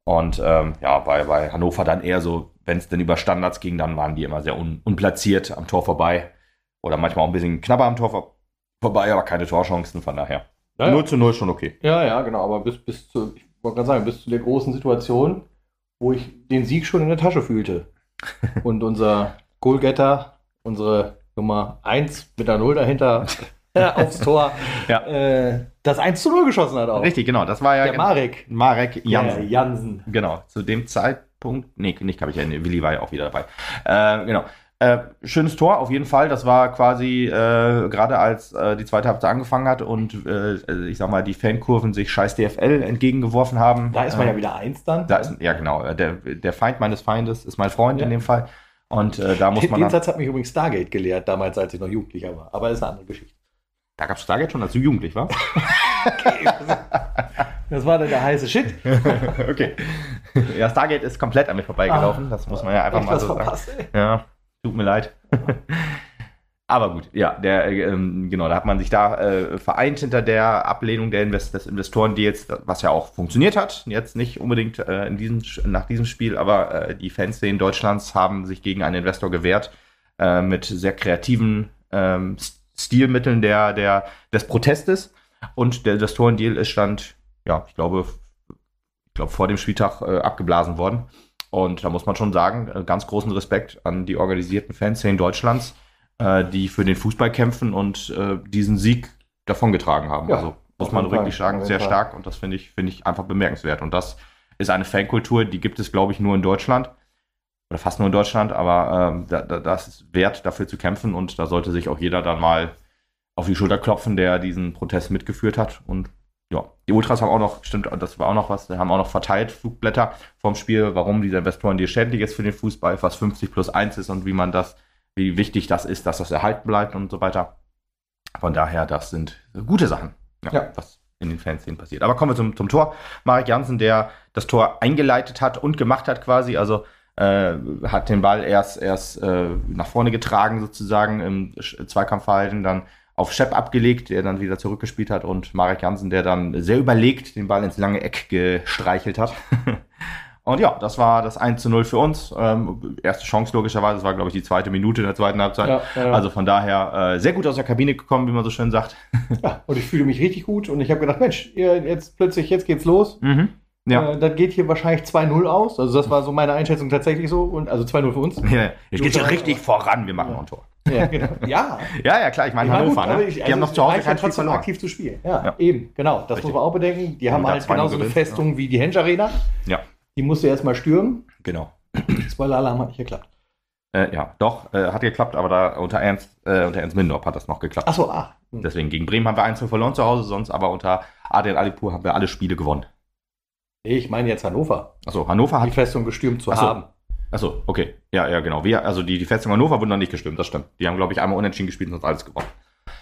Und ähm, ja, bei, bei Hannover dann eher so, wenn es denn über Standards ging, dann waren die immer sehr un, unplatziert am Tor vorbei. Oder manchmal auch ein bisschen knapper am Tor vor, vorbei, aber keine Torchancen, von daher. Ja, 0 zu 0 schon okay. Ja, ja, genau. Aber bis, bis zu, ich wollte gerade sagen, bis zu der großen Situation, wo ich den Sieg schon in der Tasche fühlte. Und unser Goalgetter, unsere Nummer 1 mit der 0 dahinter aufs Tor, ja. äh, das 1 zu 0 geschossen hat auch. Richtig, genau. Das war ja. Der Marek. Marek Jansen. Ja, Jansen. Genau. Zu dem Zeitpunkt, nee, nicht habe ich ja, Willi war ja auch wieder dabei. Äh, genau. Äh, schönes Tor, auf jeden Fall. Das war quasi äh, gerade als äh, die zweite Halbzeit angefangen hat und äh, ich sag mal, die Fankurven sich scheiß DFL entgegengeworfen haben. Da ist man ja wieder eins dann. Da ist, ja, genau. Äh, der, der Feind meines Feindes ist mein Freund ja. in dem Fall. Und äh, da muss man. Den Satz hat mich übrigens Stargate gelehrt, damals, als ich noch Jugendlicher war. Aber das ist eine andere Geschichte. Da gab es Stargate schon, als du jugendlich warst? okay. Das war dann der heiße Shit. okay. Ja, Stargate ist komplett an mir vorbeigelaufen. Ah, das muss man ja einfach mal so sagen. Verpasst, ja. Tut mir leid. Aber gut, ja, der, ähm, genau, da hat man sich da äh, vereint hinter der Ablehnung der Invest des Investorendeals, was ja auch funktioniert hat. Jetzt nicht unbedingt äh, in diesem, nach diesem Spiel, aber äh, die Fanszenen Deutschlands haben sich gegen einen Investor gewehrt äh, mit sehr kreativen ähm, Stilmitteln der, der, des Protestes. Und der Investorendeal ist stand, ja, ich glaube, ich glaube, vor dem Spieltag äh, abgeblasen worden. Und da muss man schon sagen, äh, ganz großen Respekt an die organisierten Fanszenen Deutschlands, äh, die für den Fußball kämpfen und äh, diesen Sieg davongetragen haben. Ja, also muss man wirklich sagen, sehr stark und das finde ich, finde ich einfach bemerkenswert. Und das ist eine Fankultur, die gibt es, glaube ich, nur in Deutschland oder fast nur in Deutschland, aber da, da, das ist wert, dafür zu kämpfen und da sollte sich auch jeder dann mal auf die Schulter klopfen, der diesen Protest mitgeführt hat und ja, die Ultras haben auch noch, stimmt, das war auch noch was, die haben auch noch verteilt Flugblätter vom Spiel, warum diese Investoren dir schädlich ist für den Fußball, was 50 plus 1 ist und wie man das, wie wichtig das ist, dass das erhalten bleibt und so weiter. Von daher, das sind gute Sachen. Ja. ja. Was in den Fanszenen passiert. Aber kommen wir zum, zum Tor. Marek Jansen, der das Tor eingeleitet hat und gemacht hat quasi, also äh, hat den Ball erst, erst äh, nach vorne getragen sozusagen im Zweikampfverhalten, dann auf Shep abgelegt, der dann wieder zurückgespielt hat und Marek Jansen, der dann sehr überlegt den Ball ins lange Eck gestreichelt hat. und ja, das war das 1 zu 0 für uns. Ähm, erste Chance logischerweise, das war glaube ich die zweite Minute in der zweiten Halbzeit. Ja, ja. Also von daher äh, sehr gut aus der Kabine gekommen, wie man so schön sagt. ja, und ich fühle mich richtig gut und ich habe gedacht, Mensch, jetzt plötzlich, jetzt geht's los. Mhm. Ja. Äh, dann geht hier wahrscheinlich 2-0 aus. Also das war so meine Einschätzung tatsächlich so. Und, also 2-0 für uns. Ja, jetzt geht ja richtig voran, wir machen ja. ein Tor. Ja, genau. ja. ja, ja, klar, ich meine Hannover, gut, ne? Ich, die also haben noch zu Hause kein trotzdem aktiv zu spielen. Ja, ja, eben, genau. Das richtig. muss man auch bedenken. Die haben halt genauso eine Festung wie die Henge Arena. Ja. Die musste erstmal stürmen. Genau. Spoiler-Alarm hat nicht geklappt. Äh, ja, doch, äh, hat geklappt, aber da unter Ernst, äh, unter Ernst Mindorp hat das noch geklappt. Achso, ah. Hm. Deswegen gegen Bremen haben wir 1 verloren zu Hause, sonst aber unter Adrian Alipur haben wir alle Spiele gewonnen. Ich meine jetzt Hannover. Achso, Hannover hat. Die Festung gestürmt zu Achso. haben. Achso, okay. Ja, ja, genau. Wir, also die, die Festung Hannover wurden noch nicht gestürmt, das stimmt. Die haben, glaube ich, einmal unentschieden gespielt und uns alles gewonnen.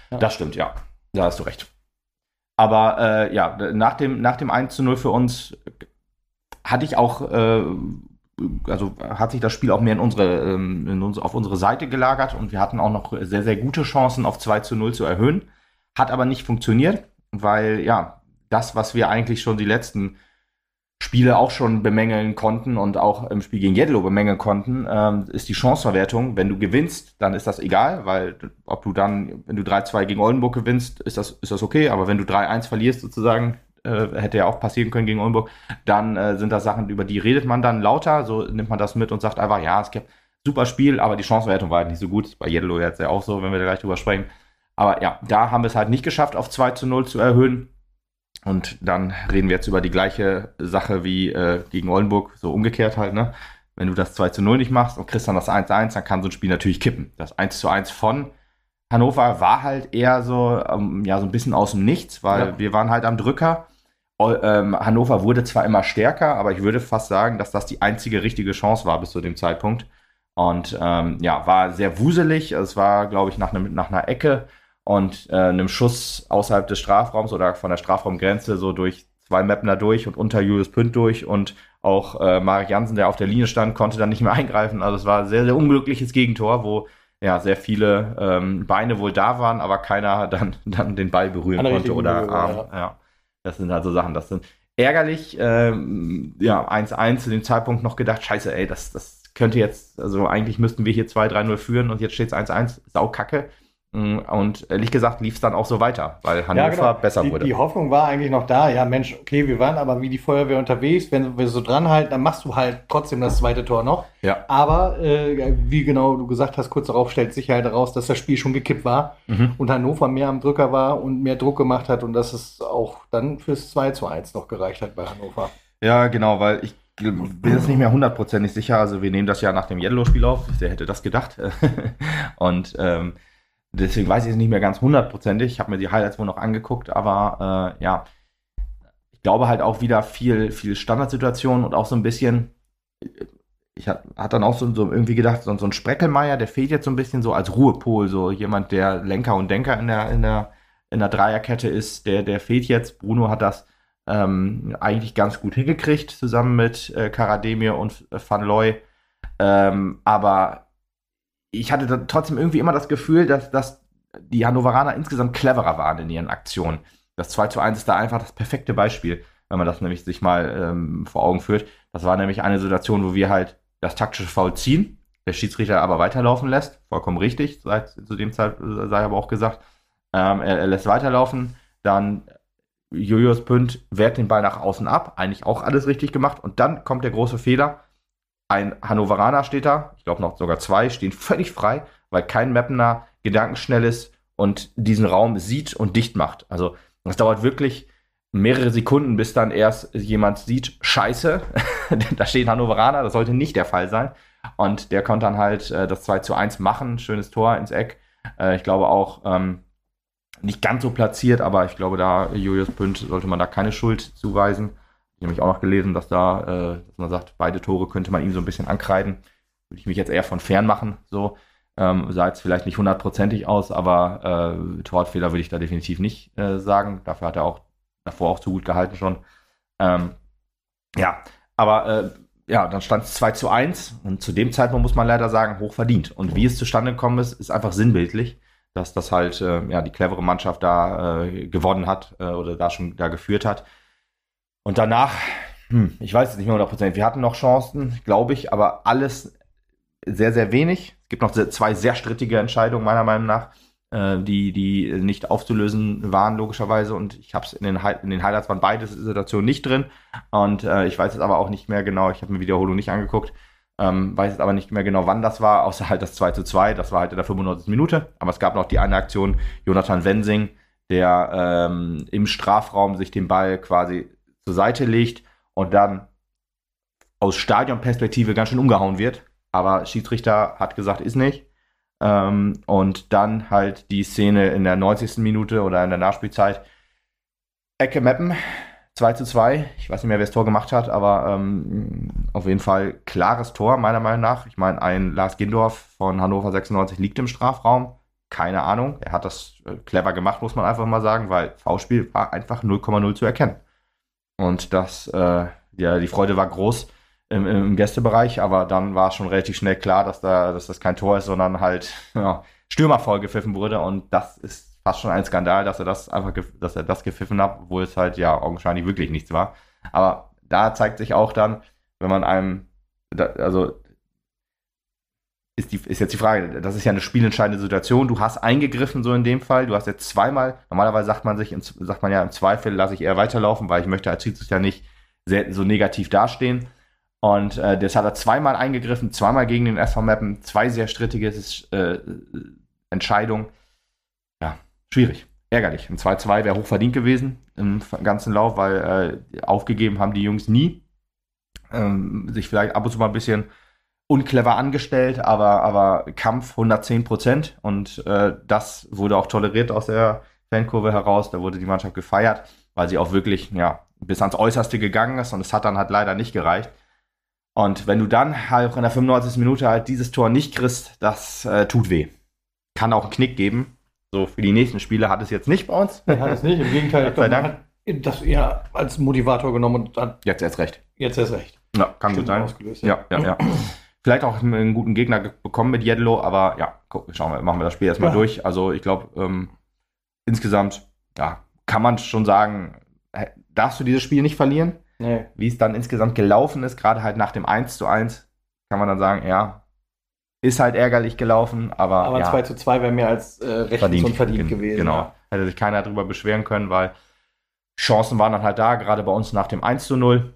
Ja. Das stimmt, ja. Da hast du recht. Aber äh, ja, nach dem, nach dem 1 zu 0 für uns hatte ich auch, äh, also hat sich das Spiel auch mehr in unsere, ähm, in uns, auf unsere Seite gelagert und wir hatten auch noch sehr, sehr gute Chancen auf 2 zu 0 zu erhöhen. Hat aber nicht funktioniert, weil ja, das, was wir eigentlich schon die letzten Spiele auch schon bemängeln konnten und auch im Spiel gegen Jedlo bemängeln konnten, ähm, ist die Chanceverwertung. Wenn du gewinnst, dann ist das egal, weil ob du dann, wenn du 3-2 gegen Oldenburg gewinnst, ist das, ist das okay, aber wenn du 3-1 verlierst sozusagen, äh, hätte ja auch passieren können gegen Oldenburg, dann äh, sind das Sachen, über die redet man dann lauter, so nimmt man das mit und sagt einfach, ja, es gibt super Spiel, aber die Chanceverwertung war halt nicht so gut. Bei Jedlo jetzt ja auch so, wenn wir da gleich drüber sprechen. Aber ja, da haben wir es halt nicht geschafft, auf 2 zu 0 zu erhöhen. Und dann reden wir jetzt über die gleiche Sache wie äh, gegen Oldenburg, so umgekehrt halt, ne? Wenn du das 2 zu 0 nicht machst und kriegst dann das 1-1, dann kann so ein Spiel natürlich kippen. Das 1 zu 1 von Hannover war halt eher so, ähm, ja, so ein bisschen aus dem Nichts, weil ja. wir waren halt am Drücker. Ähm, Hannover wurde zwar immer stärker, aber ich würde fast sagen, dass das die einzige richtige Chance war bis zu dem Zeitpunkt. Und ähm, ja, war sehr wuselig. Es war, glaube ich, nach, ne, nach einer Ecke und äh, einem Schuss außerhalb des Strafraums oder von der Strafraumgrenze so durch zwei Mapner durch und unter Julius Pünd durch und auch äh, Marek Jansen, der auf der Linie stand, konnte dann nicht mehr eingreifen. Also es war ein sehr, sehr unglückliches Gegentor, wo ja sehr viele ähm, Beine wohl da waren, aber keiner dann, dann den Ball berühren konnte oder Arm. Ja. ja. Das sind halt so Sachen, das sind ärgerlich. Ähm, ja, 1-1 zu dem Zeitpunkt noch gedacht, scheiße, ey, das, das könnte jetzt, also eigentlich müssten wir hier 2-3-0 führen und jetzt steht es 1-1, sau kacke. Mm, und ehrlich gesagt lief es dann auch so weiter, weil Hannover ja, genau. besser die, wurde. Die Hoffnung war eigentlich noch da, ja Mensch, okay, wir waren aber wie die Feuerwehr unterwegs, wenn wir so dranhalten, dann machst du halt trotzdem das zweite Tor noch. Ja. Aber äh, wie genau du gesagt hast, kurz darauf stellt sich halt heraus, dass das Spiel schon gekippt war mhm. und Hannover mehr am Drücker war und mehr Druck gemacht hat und dass es auch dann fürs 2 zu 1 noch gereicht hat bei Hannover. Ja, genau, weil ich bin jetzt nicht mehr hundertprozentig sicher, also wir nehmen das ja nach dem Yellow-Spiel auf, wer hätte das gedacht? und ähm, Deswegen weiß ich es nicht mehr ganz hundertprozentig. Ich habe mir die Highlights wohl noch angeguckt, aber äh, ja, ich glaube halt auch wieder viel, viel Standardsituationen und auch so ein bisschen. Ich hat dann auch so, so, irgendwie gedacht, so, so ein Spreckelmeier, der fehlt jetzt so ein bisschen so als Ruhepol, so jemand, der Lenker und Denker in der, in der, in der Dreierkette ist, der, der fehlt jetzt. Bruno hat das ähm, eigentlich ganz gut hingekriegt, zusammen mit äh, Karademir und Van Looy. Ähm, aber ich hatte trotzdem irgendwie immer das Gefühl, dass, dass die Hannoveraner insgesamt cleverer waren in ihren Aktionen. Das 2 zu 1 ist da einfach das perfekte Beispiel, wenn man das nämlich sich mal ähm, vor Augen führt. Das war nämlich eine Situation, wo wir halt das taktische Foul ziehen, der Schiedsrichter aber weiterlaufen lässt. Vollkommen richtig, seit, zu dem Zeit sei aber auch gesagt. Ähm, er, er, lässt weiterlaufen, dann Julius Pünd wehrt den Ball nach außen ab, eigentlich auch alles richtig gemacht. Und dann kommt der große Fehler ein Hannoveraner steht da, ich glaube noch sogar zwei, stehen völlig frei, weil kein Mappener gedankenschnell ist und diesen Raum sieht und dicht macht. Also das dauert wirklich mehrere Sekunden, bis dann erst jemand sieht, scheiße, da steht Hannoveraner, das sollte nicht der Fall sein. Und der konnte dann halt äh, das 2 zu 1 machen, schönes Tor ins Eck. Äh, ich glaube auch ähm, nicht ganz so platziert, aber ich glaube, da Julius Pünd sollte man da keine Schuld zuweisen nämlich auch noch gelesen, dass da, äh, dass man sagt, beide Tore könnte man ihm so ein bisschen ankreiden. Würde ich mich jetzt eher von fern machen, so. Ähm, sah jetzt vielleicht nicht hundertprozentig aus, aber äh, Torwartfehler würde ich da definitiv nicht äh, sagen. Dafür hat er auch davor auch zu gut gehalten schon. Ähm, ja, aber äh, ja, dann stand es 2 zu 1 und zu dem Zeitpunkt muss man leider sagen, hoch verdient. Und wie es zustande gekommen ist, ist einfach sinnbildlich, dass das halt äh, ja, die clevere Mannschaft da äh, gewonnen hat oder da schon da geführt hat. Und danach, hm, ich weiß es nicht mehr 100%, wir hatten noch Chancen, glaube ich, aber alles sehr, sehr wenig. Es gibt noch zwei sehr strittige Entscheidungen, meiner Meinung nach, äh, die, die nicht aufzulösen waren, logischerweise. Und ich habe es in den, in den Highlights waren beide Situationen nicht drin. Und äh, ich weiß jetzt aber auch nicht mehr genau, ich habe mir Wiederholung nicht angeguckt. Ähm, weiß jetzt aber nicht mehr genau, wann das war, außer halt das 2 zu 2. Das war halt in der 95. Minute. Aber es gab noch die eine Aktion, Jonathan Wensing, der ähm, im Strafraum sich den Ball quasi zur Seite legt und dann aus Stadionperspektive ganz schön umgehauen wird. Aber Schiedsrichter hat gesagt, ist nicht. Ähm, und dann halt die Szene in der 90. Minute oder in der Nachspielzeit. Ecke Meppen, 2 zu 2. Ich weiß nicht mehr, wer das Tor gemacht hat, aber ähm, auf jeden Fall klares Tor, meiner Meinung nach. Ich meine, ein Lars Gindorf von Hannover 96 liegt im Strafraum. Keine Ahnung. Er hat das äh, clever gemacht, muss man einfach mal sagen, weil V-Spiel war einfach 0,0 zu erkennen. Und das, äh, ja, die Freude war groß im, im, Gästebereich, aber dann war schon relativ schnell klar, dass, da, dass das kein Tor ist, sondern halt ja, Stürmervoll gepfiffen wurde. Und das ist fast schon ein Skandal, dass er das einfach, dass er das gepfiffen hat, obwohl es halt ja augenscheinlich wirklich nichts war. Aber da zeigt sich auch dann, wenn man einem, also ist, die, ist jetzt die Frage, das ist ja eine spielentscheidende Situation. Du hast eingegriffen, so in dem Fall. Du hast jetzt zweimal, normalerweise sagt man sich, sagt man ja im Zweifel, lasse ich eher weiterlaufen, weil ich möchte als Schiedsrichter nicht sehr, so negativ dastehen. Und äh, das hat er zweimal eingegriffen, zweimal gegen den SV Mappen, zwei sehr strittige äh, Entscheidungen. Ja, schwierig, ärgerlich. Ein 2-2 wäre hochverdient gewesen im ganzen Lauf, weil äh, aufgegeben haben die Jungs nie. Ähm, sich vielleicht ab und zu mal ein bisschen unclever angestellt, aber, aber Kampf 110 Prozent und äh, das wurde auch toleriert aus der Fankurve heraus. Da wurde die Mannschaft gefeiert, weil sie auch wirklich ja, bis ans Äußerste gegangen ist und es hat dann halt leider nicht gereicht. Und wenn du dann halt in der 95. Minute halt dieses Tor nicht kriegst, das äh, tut weh. Kann auch einen Knick geben. So für die nächsten Spiele hat es jetzt nicht bei uns. Hat es nicht. Im Gegenteil, ich glaube, man hat das eher als Motivator genommen und hat jetzt erst recht. Jetzt erst recht. Ja, kann gut sein. Ja, ja, ja. Vielleicht auch einen guten Gegner bekommen mit Jedlo, aber ja, guck, schauen wir, machen wir das Spiel erstmal ja. durch. Also ich glaube, ähm, insgesamt, ja, kann man schon sagen, darfst du dieses Spiel nicht verlieren. Nee. Wie es dann insgesamt gelaufen ist, gerade halt nach dem 1 zu 1, kann man dann sagen, ja, ist halt ärgerlich gelaufen, aber. Aber ja, 2 zu 2 wäre mehr als äh, recht verdient, und verdient gewesen. Genau. Ja. Hätte sich keiner darüber beschweren können, weil Chancen waren dann halt da, gerade bei uns nach dem 1 zu 0.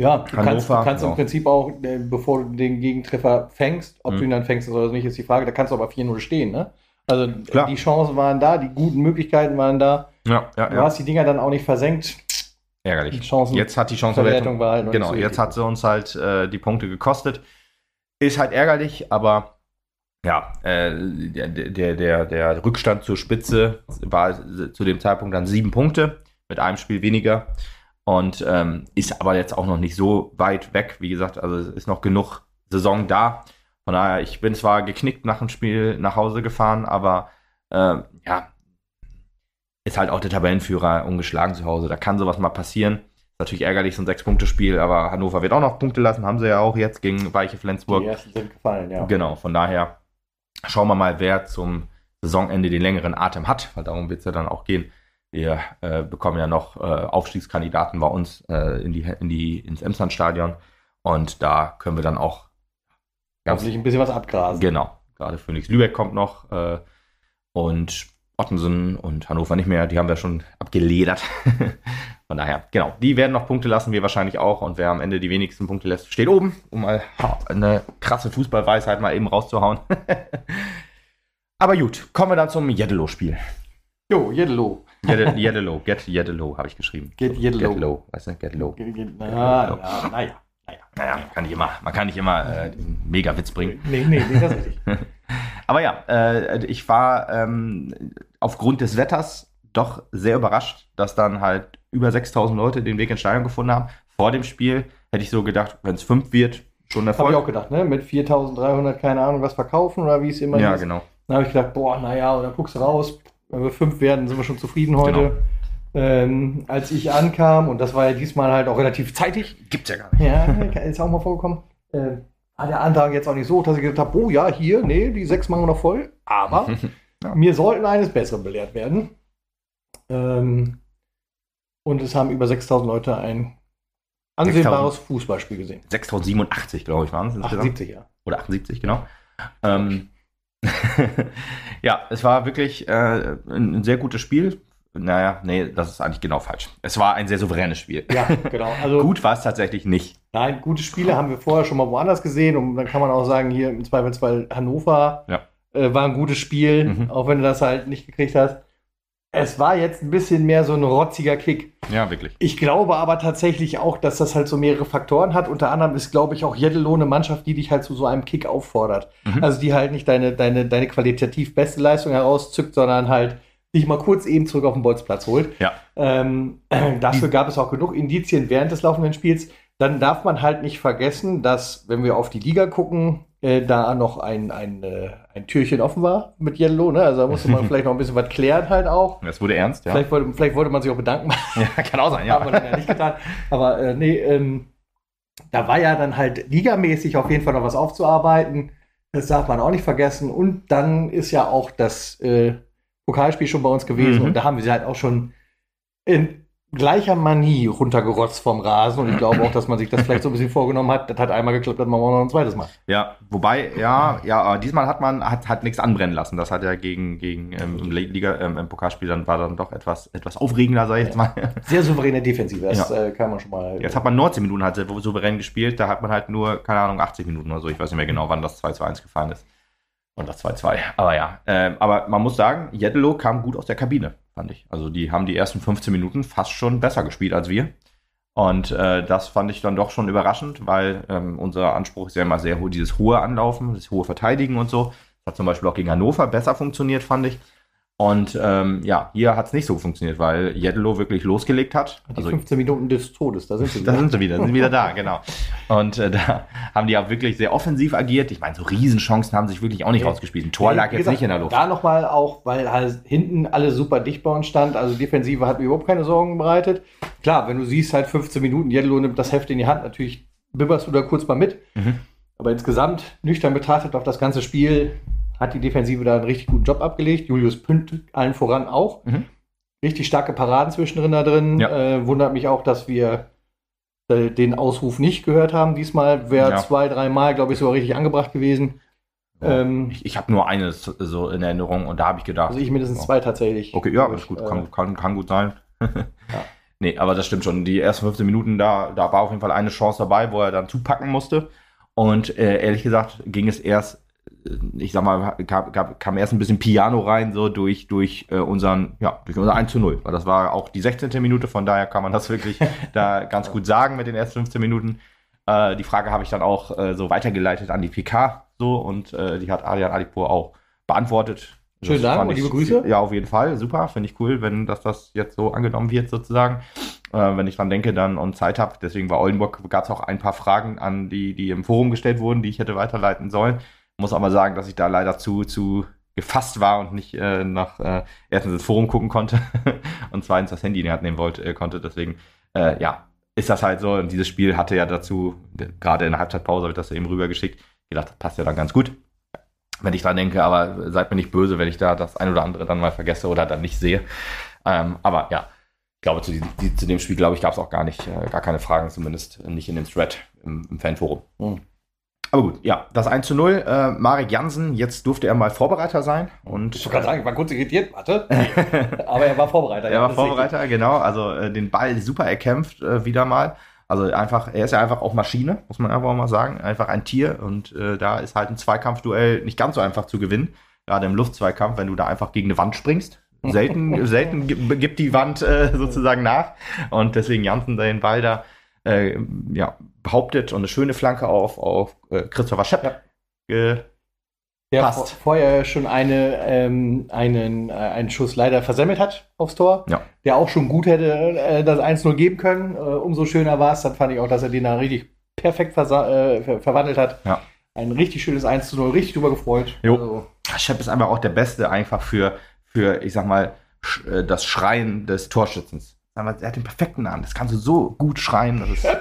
Ja, du Hannover, kannst, du kannst im Prinzip auch, äh, bevor du den Gegentreffer fängst, ob mhm. du ihn dann fängst oder nicht, ist die Frage, da kannst du aber 4-0 stehen, ne? Also Klar. die Chancen waren da, die guten Möglichkeiten waren da. Ja, ja, du ja. hast die Dinger dann auch nicht versenkt. Ärgerlich. Chancen jetzt hat die Chancenverwertung war halt Genau, jetzt hat sie uns halt äh, die Punkte gekostet. Ist halt ärgerlich, aber ja, äh, der, der, der, der Rückstand zur Spitze war zu dem Zeitpunkt dann sieben Punkte mit einem Spiel weniger und ähm, ist aber jetzt auch noch nicht so weit weg. Wie gesagt, also es ist noch genug Saison da. Von daher, ich bin zwar geknickt nach dem Spiel nach Hause gefahren, aber äh, ja, ist halt auch der Tabellenführer ungeschlagen zu Hause. Da kann sowas mal passieren. Ist natürlich ärgerlich, so ein Sechs-Punkte-Spiel, aber Hannover wird auch noch Punkte lassen, haben sie ja auch jetzt gegen Weiche Flensburg. Die ersten sind gefallen, ja. Genau, von daher schauen wir mal, wer zum Saisonende den längeren Atem hat, weil darum wird es ja dann auch gehen. Wir äh, bekommen ja noch äh, Aufstiegskandidaten bei uns äh, in die, in die, ins Emsland-Stadion und da können wir dann auch ganz ein bisschen was abgrasen. Genau, gerade Phoenix Lübeck kommt noch äh, und Ottensen und Hannover nicht mehr, die haben wir schon abgeledert. Von daher, genau, die werden noch Punkte lassen, wir wahrscheinlich auch. Und wer am Ende die wenigsten Punkte lässt, steht oben, um mal eine krasse Fußballweisheit mal eben rauszuhauen. Aber gut, kommen wir dann zum Jeddelo-Spiel. Jo, Jeddelo. Jeddelo, Get Jeddelo habe ich geschrieben. Get Jeddelo. Get low, weißt du, Get low. Naja, naja. Naja, man kann nicht immer, man kann nicht immer äh, mega Witz bringen. Nee, nee, nee, das ist richtig. Aber ja, äh, ich war ähm, aufgrund des Wetters doch sehr überrascht, dass dann halt über 6000 Leute den Weg ins Stadion gefunden haben. Vor dem Spiel hätte ich so gedacht, wenn es 5 wird, schon Erfolg. Habe ich auch gedacht, ne? Mit 4300, keine Ahnung, was verkaufen oder wie es immer ja, ist. Ja, genau. Dann habe ich gedacht, boah, naja, und dann guckst du raus, wenn wir 5 werden, sind wir schon zufrieden heute. Genau. ähm, als ich ankam, und das war ja diesmal halt auch relativ zeitig. Gibt's ja gar nicht. Ja, ist auch mal vorgekommen. Äh, war der Antrag jetzt auch nicht so, dass ich gesagt habe, oh ja, hier, nee, die sechs machen wir noch voll. Aber Ja. wir sollten eines Besseren belehrt werden. Ähm, und es haben über 6000 Leute ein ansehnbares Fußballspiel gesehen. 6087, glaube ich, waren es insgesamt. 78, ja. Oder 78, genau. Ähm, ja, es war wirklich äh, ein, ein sehr gutes Spiel. Naja, nee, das ist eigentlich genau falsch. Es war ein sehr souveränes Spiel. Ja, genau. Also, Gut war es tatsächlich nicht. Nein, gute Spiele haben wir vorher schon mal woanders gesehen und dann kann man auch sagen, hier im Zweifelsfall Hannover Ja. äh, war ein gutes Spiel, Mhm. auch wenn du das halt nicht gekriegt hast. Es war jetzt ein bisschen mehr so ein rotziger Kick. Ja, wirklich. Ich glaube aber tatsächlich auch, dass das halt so mehrere Faktoren hat. Unter anderem ist, glaube ich, auch Jeddelo eine Mannschaft, die dich halt zu so einem Kick auffordert. Mhm. Also die halt nicht deine, deine, deine qualitativ beste Leistung herauszückt, sondern halt dich mal kurz eben zurück auf den Bolzplatz holt. Ja. Ähm, dafür gab es auch genug Indizien während des laufenden Spiels. Dann darf man halt nicht vergessen, dass, wenn wir auf die Liga gucken, äh, da noch ein, ein, äh, ein Türchen offen war mit Yellow. Ne? Also da musste man vielleicht noch ein bisschen was klären halt auch. Es wurde ernst, ja. Vielleicht, wollte, vielleicht wollte man sich auch bedanken ja kann auch sein, haben wir ja. dann ja nicht getan. Aber äh, nee, ähm, da war ja dann halt ligamäßig auf jeden Fall noch was aufzuarbeiten. Das darf man auch nicht vergessen. Und dann ist ja auch das äh, Pokalspiel schon bei uns gewesen. Mhm. Und da haben wir sie halt auch schon in gleicher Manie runtergerotzt vom Rasen. Und ich glaube auch, dass man sich das vielleicht so ein bisschen vorgenommen hat. Das hat einmal geklappt, das machen wir noch ein zweites Mal. Ja, wobei, ja, ja, aber diesmal hat man hat, hat nichts anbrennen lassen. Das hat ja gegen, gegen ähm, im Liga, ähm, im Pokalspiel dann war dann doch etwas, etwas aufregender, sag ich jetzt mal. Sehr souveräne Defensive, das äh, kann man schon mal. Jetzt hat man 19 Minuten halt souverän gespielt, da hat man halt nur, keine Ahnung, 80 Minuten oder so. Ich weiß nicht mehr genau, wann das 2 zu 1 gefallen ist. Und das 2-2. Aber ja, ähm, aber man muss sagen, Jeddelo kam gut aus der Kabine, fand ich. Also die haben die ersten 15 Minuten fast schon besser gespielt als wir. Und äh, das fand ich dann doch schon überraschend, weil ähm, unser Anspruch ist ja immer sehr hoch, dieses hohe Anlaufen, das hohe Verteidigen und so. Das hat zum Beispiel auch gegen Hannover besser funktioniert, fand ich. Und ähm, ja, hier hat es nicht so funktioniert, weil Jeddelo wirklich losgelegt hat. die Also 15 Minuten des Todes, da sind sie. da sind sie wieder, sind wieder da, genau. Und äh, da haben die auch wirklich sehr offensiv agiert. Ich meine, so Riesenchancen haben sich wirklich auch nicht Nee. rausgespielt. Ein Tor Nee, lag jetzt gesagt, nicht in der Luft. Da nochmal auch, weil halt hinten alle super dicht bei uns stand. Also Defensive hat mir überhaupt keine Sorgen bereitet. Klar, wenn du siehst, halt 15 Minuten, Yellow nimmt das Heft in die Hand, natürlich bibberst du da kurz mal mit. Mhm. Aber insgesamt, nüchtern betrachtet auf das ganze Spiel, hat die Defensive da einen richtig guten Job abgelegt. Julius Pünd allen voran auch. Mhm. Richtig starke Paraden zwischendrin da drin. Ja. Äh, wundert mich auch, dass wir äh, den Ausruf nicht gehört haben. Diesmal wäre Ja. zwei, dreimal, glaube ich, sogar richtig angebracht gewesen. Ähm, Ich, ich habe nur eine so- in Erinnerung und da habe ich gedacht. Also ich mindestens oh, zwei tatsächlich. Okay, ja, ist gut, Äh, kann, kann, kann gut sein. Nee, aber das stimmt schon. Die ersten 15 Minuten, da, da war auf jeden Fall eine Chance dabei, wo er dann zupacken musste. Und äh, ehrlich gesagt ging es erst, ich sag mal, kam, kam, erst ein bisschen Piano rein, so durch, durch äh, unseren, ja, durch unser 1 zu 0. Weil das war auch die 16. Minute, von daher kann man das wirklich da ganz gut sagen mit den ersten 15 Minuten. Äh, die Frage habe ich dann auch äh, so weitergeleitet an die PK so und äh, die hat Adrian Adipur auch beantwortet. Schönen Dank und liebe Grüße. Ja, auf jeden Fall. Super. Finde ich cool, wenn das, das jetzt so angenommen wird, sozusagen. Äh, wenn ich dran denke dann und Zeit habe. Deswegen bei Oldenburg gab es auch ein paar Fragen an die, die im Forum gestellt wurden, die ich hätte weiterleiten sollen. Muss aber sagen, dass ich da leider zu, zu gefasst war und nicht äh, nach äh, erstens ins Forum gucken konnte und zweitens das Handy in die Hand nehmen wollte, äh, konnte. Deswegen, äh, ja, ist das halt so. Und dieses Spiel hatte ja dazu, gerade in der Halbzeitpause habe ich das eben rübergeschickt, gedacht, das passt ja dann ganz gut wenn ich dran denke, aber seid mir nicht böse, wenn ich da das ein oder andere dann mal vergesse oder dann nicht sehe. Ähm, aber ja, ich glaube, zu, die, zu dem Spiel, glaube ich, gab es auch gar nicht, äh, gar keine Fragen, zumindest nicht in dem Thread im, im Fanforum. Hm. Aber gut, ja, das 1 zu 0. Äh, Marek Jansen, jetzt durfte er mal Vorbereiter sein. Und Ich wollte gerade sagen, ich war kurz irritiert, warte. Aber er war Vorbereiter. er war Vorbereiter, genau. Also äh, den Ball super erkämpft äh, wieder mal. Also einfach, er ist ja einfach auch Maschine, muss man einfach auch mal sagen. Einfach ein Tier. Und äh, da ist halt ein Zweikampfduell nicht ganz so einfach zu gewinnen. Gerade im Luftzweikampf, wenn du da einfach gegen eine Wand springst. Selten, selten gi- gibt die Wand äh, sozusagen nach. Und deswegen Janssen den Ball da äh, ja, behauptet und eine schöne Flanke auf, auf äh, Christopher Schepp. Äh, Der Passt. vor- vorher schon eine, ähm, einen, äh, einen Schuss leider versemmelt hat aufs Tor. Ja. Der auch schon gut hätte äh, das 1-0 geben können. Äh, umso schöner war es. Dann fand ich auch, dass er den da richtig perfekt äh, ver verwandelt hat. Ja. Ein richtig schönes 1-0, richtig drüber gefreut. Jo. Also, Schepp ist einfach auch der Beste einfach für, für ich sag mal, sch äh, das Schreien des Torschützens. Er hat den perfekten Namen. Das kannst du so gut schreien. Das ist, ja.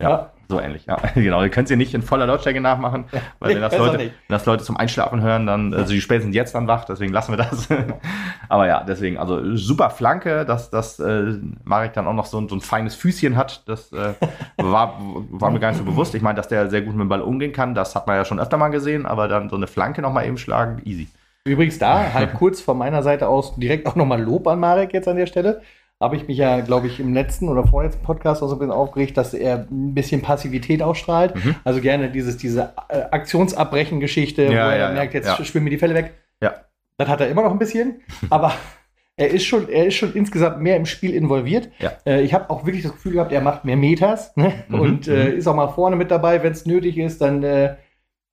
ja. So ähnlich, ja. genau. Ihr könnt es ja nicht in voller Lautstärke nachmachen, weil wenn das, Leute, wenn das Leute zum Einschlafen hören, dann, also die spätestens jetzt dann wach, deswegen lassen wir das. Aber ja, deswegen, also super Flanke, dass, dass äh, Marek dann auch noch so ein, so ein feines Füßchen hat, das äh, war, war mir gar nicht so bewusst. Ich meine, dass der sehr gut mit dem Ball umgehen kann, das hat man ja schon öfter mal gesehen, aber dann so eine Flanke nochmal eben schlagen, easy. Übrigens da, halt kurz von meiner Seite aus direkt auch nochmal Lob an Marek jetzt an der Stelle habe ich mich ja, glaube ich, im letzten oder vorletzten Podcast auch so ein bisschen aufgeregt, dass er ein bisschen Passivität ausstrahlt. Mhm. Also gerne dieses, diese äh, Aktionsabbrechen-Geschichte, ja, wo er ja, merkt, jetzt ja. schwimmen mir die Fälle weg. Ja. Das hat er immer noch ein bisschen, aber er ist schon, er ist schon insgesamt mehr im Spiel involviert. Ja. Äh, ich habe auch wirklich das Gefühl gehabt, er macht mehr Meters ne? Mhm, und äh, mhm. ist auch mal vorne mit dabei, wenn es nötig ist, dann äh,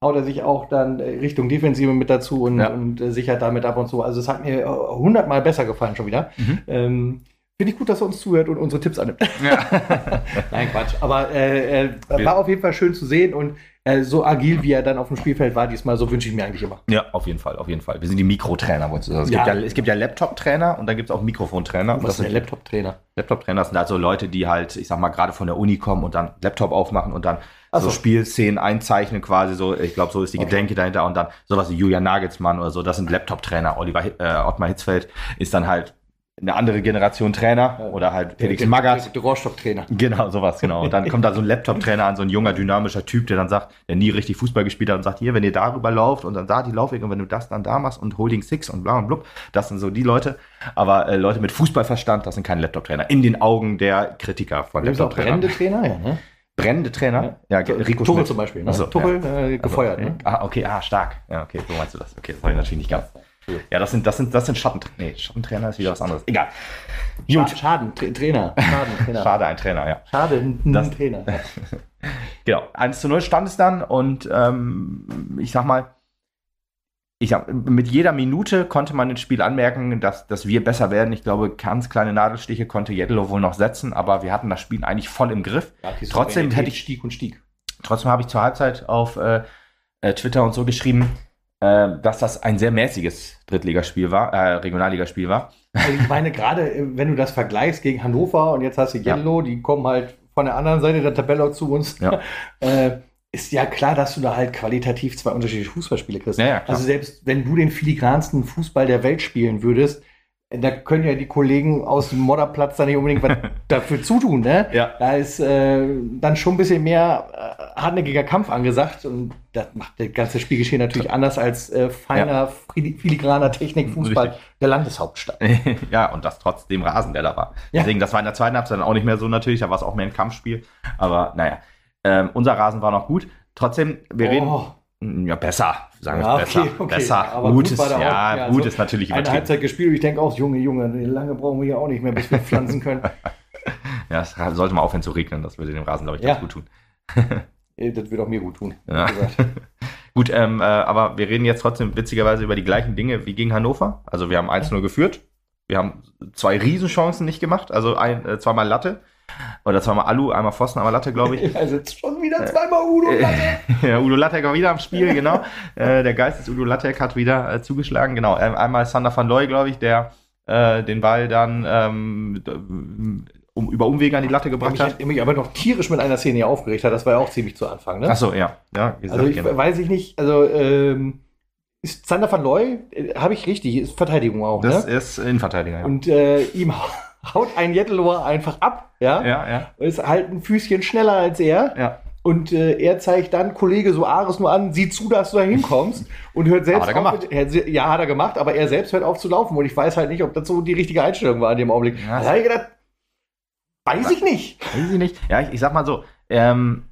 haut er sich auch dann äh, Richtung Defensive mit dazu und, Ja. und äh, sichert damit ab und zu. Also es hat mir hundertmal besser gefallen schon wieder. Mhm. Ähm, Finde ich gut, dass er uns zuhört und unsere Tipps annimmt. Ja. Nein, Quatsch. Aber äh, äh, war auf jeden Fall schön zu sehen und äh, so agil, wie er dann auf dem Spielfeld war diesmal, so wünsche ich mir eigentlich immer. ja, auf jeden Fall, auf jeden Fall. Wir sind die Mikrotrainer. wolltest du sagen. Es, Ja. gibt ja, es gibt ja Laptop-Trainer und dann gibt es auch Mikrofontrainer. Und Was ist sind der Laptop-Trainer? Laptop-Trainer sind halt so Leute, die halt, ich sag mal, gerade von der Uni kommen und dann Laptop aufmachen und dann Ach so so. Spielszenen einzeichnen quasi so. Ich glaube, so ist die Okay. Gedenke dahinter und dann sowas wie Julian Nagelsmann oder so. Das sind Laptop-Trainer. Oliver äh, Ottmar Hitzfeld ist dann halt eine andere Generation Trainer Ja. oder halt Felix der, Magath. Der, der. Genau, sowas, genau. Und dann kommt da so ein Laptop-Trainer an, so ein junger, dynamischer Typ, der dann sagt, der nie richtig Fußball gespielt hat und sagt, hier, wenn ihr darüber lauft und dann da die Laufwege und wenn du das dann da machst und Holding Six und bla und blub, das sind so die Leute. Aber äh, Leute mit Fußballverstand, das sind keine Laptop-Trainer. In den Augen der Kritiker von Laptop-Trainern. brennende Trainer? Ja, ne? Brennende Trainer? Ja, Ge- Rico Tuchel zum Beispiel. Ne? Ach so, Tuchel ja. äh, gefeuert. Also, Ne? Ah, okay, ah, stark. Ja, okay, so meinst du das. Okay, das habe ich natürlich nicht ganz. Ja, das sind, das sind, das sind Schattentrainer. Nee, Schattentrainer ist wieder was anderes. Egal. Gut. Scha- Schaden, Tra Trainer. Schaden, Trainer. Schade, ein Trainer, ja. Schade, ein Das- Trainer. Genau, 1 zu 0 stand es dann und ähm, ich sag mal, ich sag, mit jeder Minute konnte man ins Spiel anmerken, dass, dass wir besser werden. Ich glaube, ganz kleine Nadelstiche konnte Jedlo wohl noch setzen, aber wir hatten das Spiel eigentlich voll im Griff. Ja, Trotzdem hätte ich- Stieg und Stieg. Trotzdem habe ich zur Halbzeit auf äh, äh, Twitter und so geschrieben, äh, dass das ein sehr mäßiges Drittligaspiel war, äh, Regionalligaspiel war. Also ich meine, gerade äh, wenn du das vergleichst gegen Hannover und jetzt hast du Ja. Yellow, die kommen halt von der anderen Seite der Tabelle zu uns. Ja. äh, ist ja klar, dass du da halt qualitativ zwei unterschiedliche Fußballspiele kriegst. Ja, ja, also selbst wenn du den filigransten Fußball der Welt spielen würdest, da können ja die Kollegen aus dem Modderplatz da nicht unbedingt was dafür zutun, ne? Ja. Da ist äh, dann schon ein bisschen mehr äh, hartnäckiger Kampf angesagt und das macht das ganze Spielgeschehen natürlich anders als äh, feiner, fili- filigraner Technikfußball der Landeshauptstadt. ja, und das trotz dem Rasen, der da war. Ja. Deswegen, das war in der zweiten Halbzeit dann auch nicht mehr so natürlich, da war es auch mehr ein Kampfspiel. Aber naja, ähm, unser Rasen war noch gut. Trotzdem, wir reden. Ja, besser, sagen wir Ja, besser. okay, okay. Besser. Aber gut ist, ja. Ja, gut so ist natürlich eine übertrieben. Halbzeit gespielt und ich denke auch, Junge, Junge, lange brauchen wir hier auch nicht mehr, bis wir pflanzen können. Ja, es sollte mal aufhören zu regnen, das würde dem Rasen, glaube ich, Ja. ganz gut tun. Äh, Das wird auch mir gut tun. Ja. wie gesagt. Gut, ähm, äh, aber wir reden jetzt trotzdem witzigerweise über die gleichen Dinge wie gegen Hannover. Also wir haben 1-0 geführt. Wir haben zwei Riesenchancen nicht gemacht. Also ein, äh, zweimal Latte. Oder zweimal Alu, einmal Pfosten, einmal Latte, glaube ich. Also jetzt schon wieder zweimal Udo. Äh, Latte. ja, Udo Lattek war wieder am Spiel, genau. äh, der Geist des Udo Lattek hat wieder äh, zugeschlagen. Genau, ähm, einmal Sander van Looy, glaube ich, der den Ball dann ähm, um, über Umwege an die Latte gebracht hat. mich aber noch tierisch mit einer Szene hier aufgeregt hat. Das war ja auch ziemlich zu Anfang. Ne? Achso, ja. ja also ich genau. weiß ich nicht, also ähm, ist Zander van Looy, äh, habe ich richtig, ist Verteidigung auch, Das ne? ist Innenverteidiger, ja. Und äh, ihm haut ein Jettelower einfach ab, ja? ja, ja. Ist halt ein Füßchen schneller als er. Ja. Und äh, er zeigt dann Kollege Soares nur an, sieh zu, dass du da hinkommst und hört selbst Hat er auf. gemacht. Mit, er, ja, hat er gemacht, aber er selbst hört auf zu laufen und ich weiß halt nicht, ob das so die richtige Einstellung war in dem Augenblick. Ja. Da ich gedacht, weiß ich nicht. Weiß ich nicht. Ja, ich, ich sag mal so, ähm,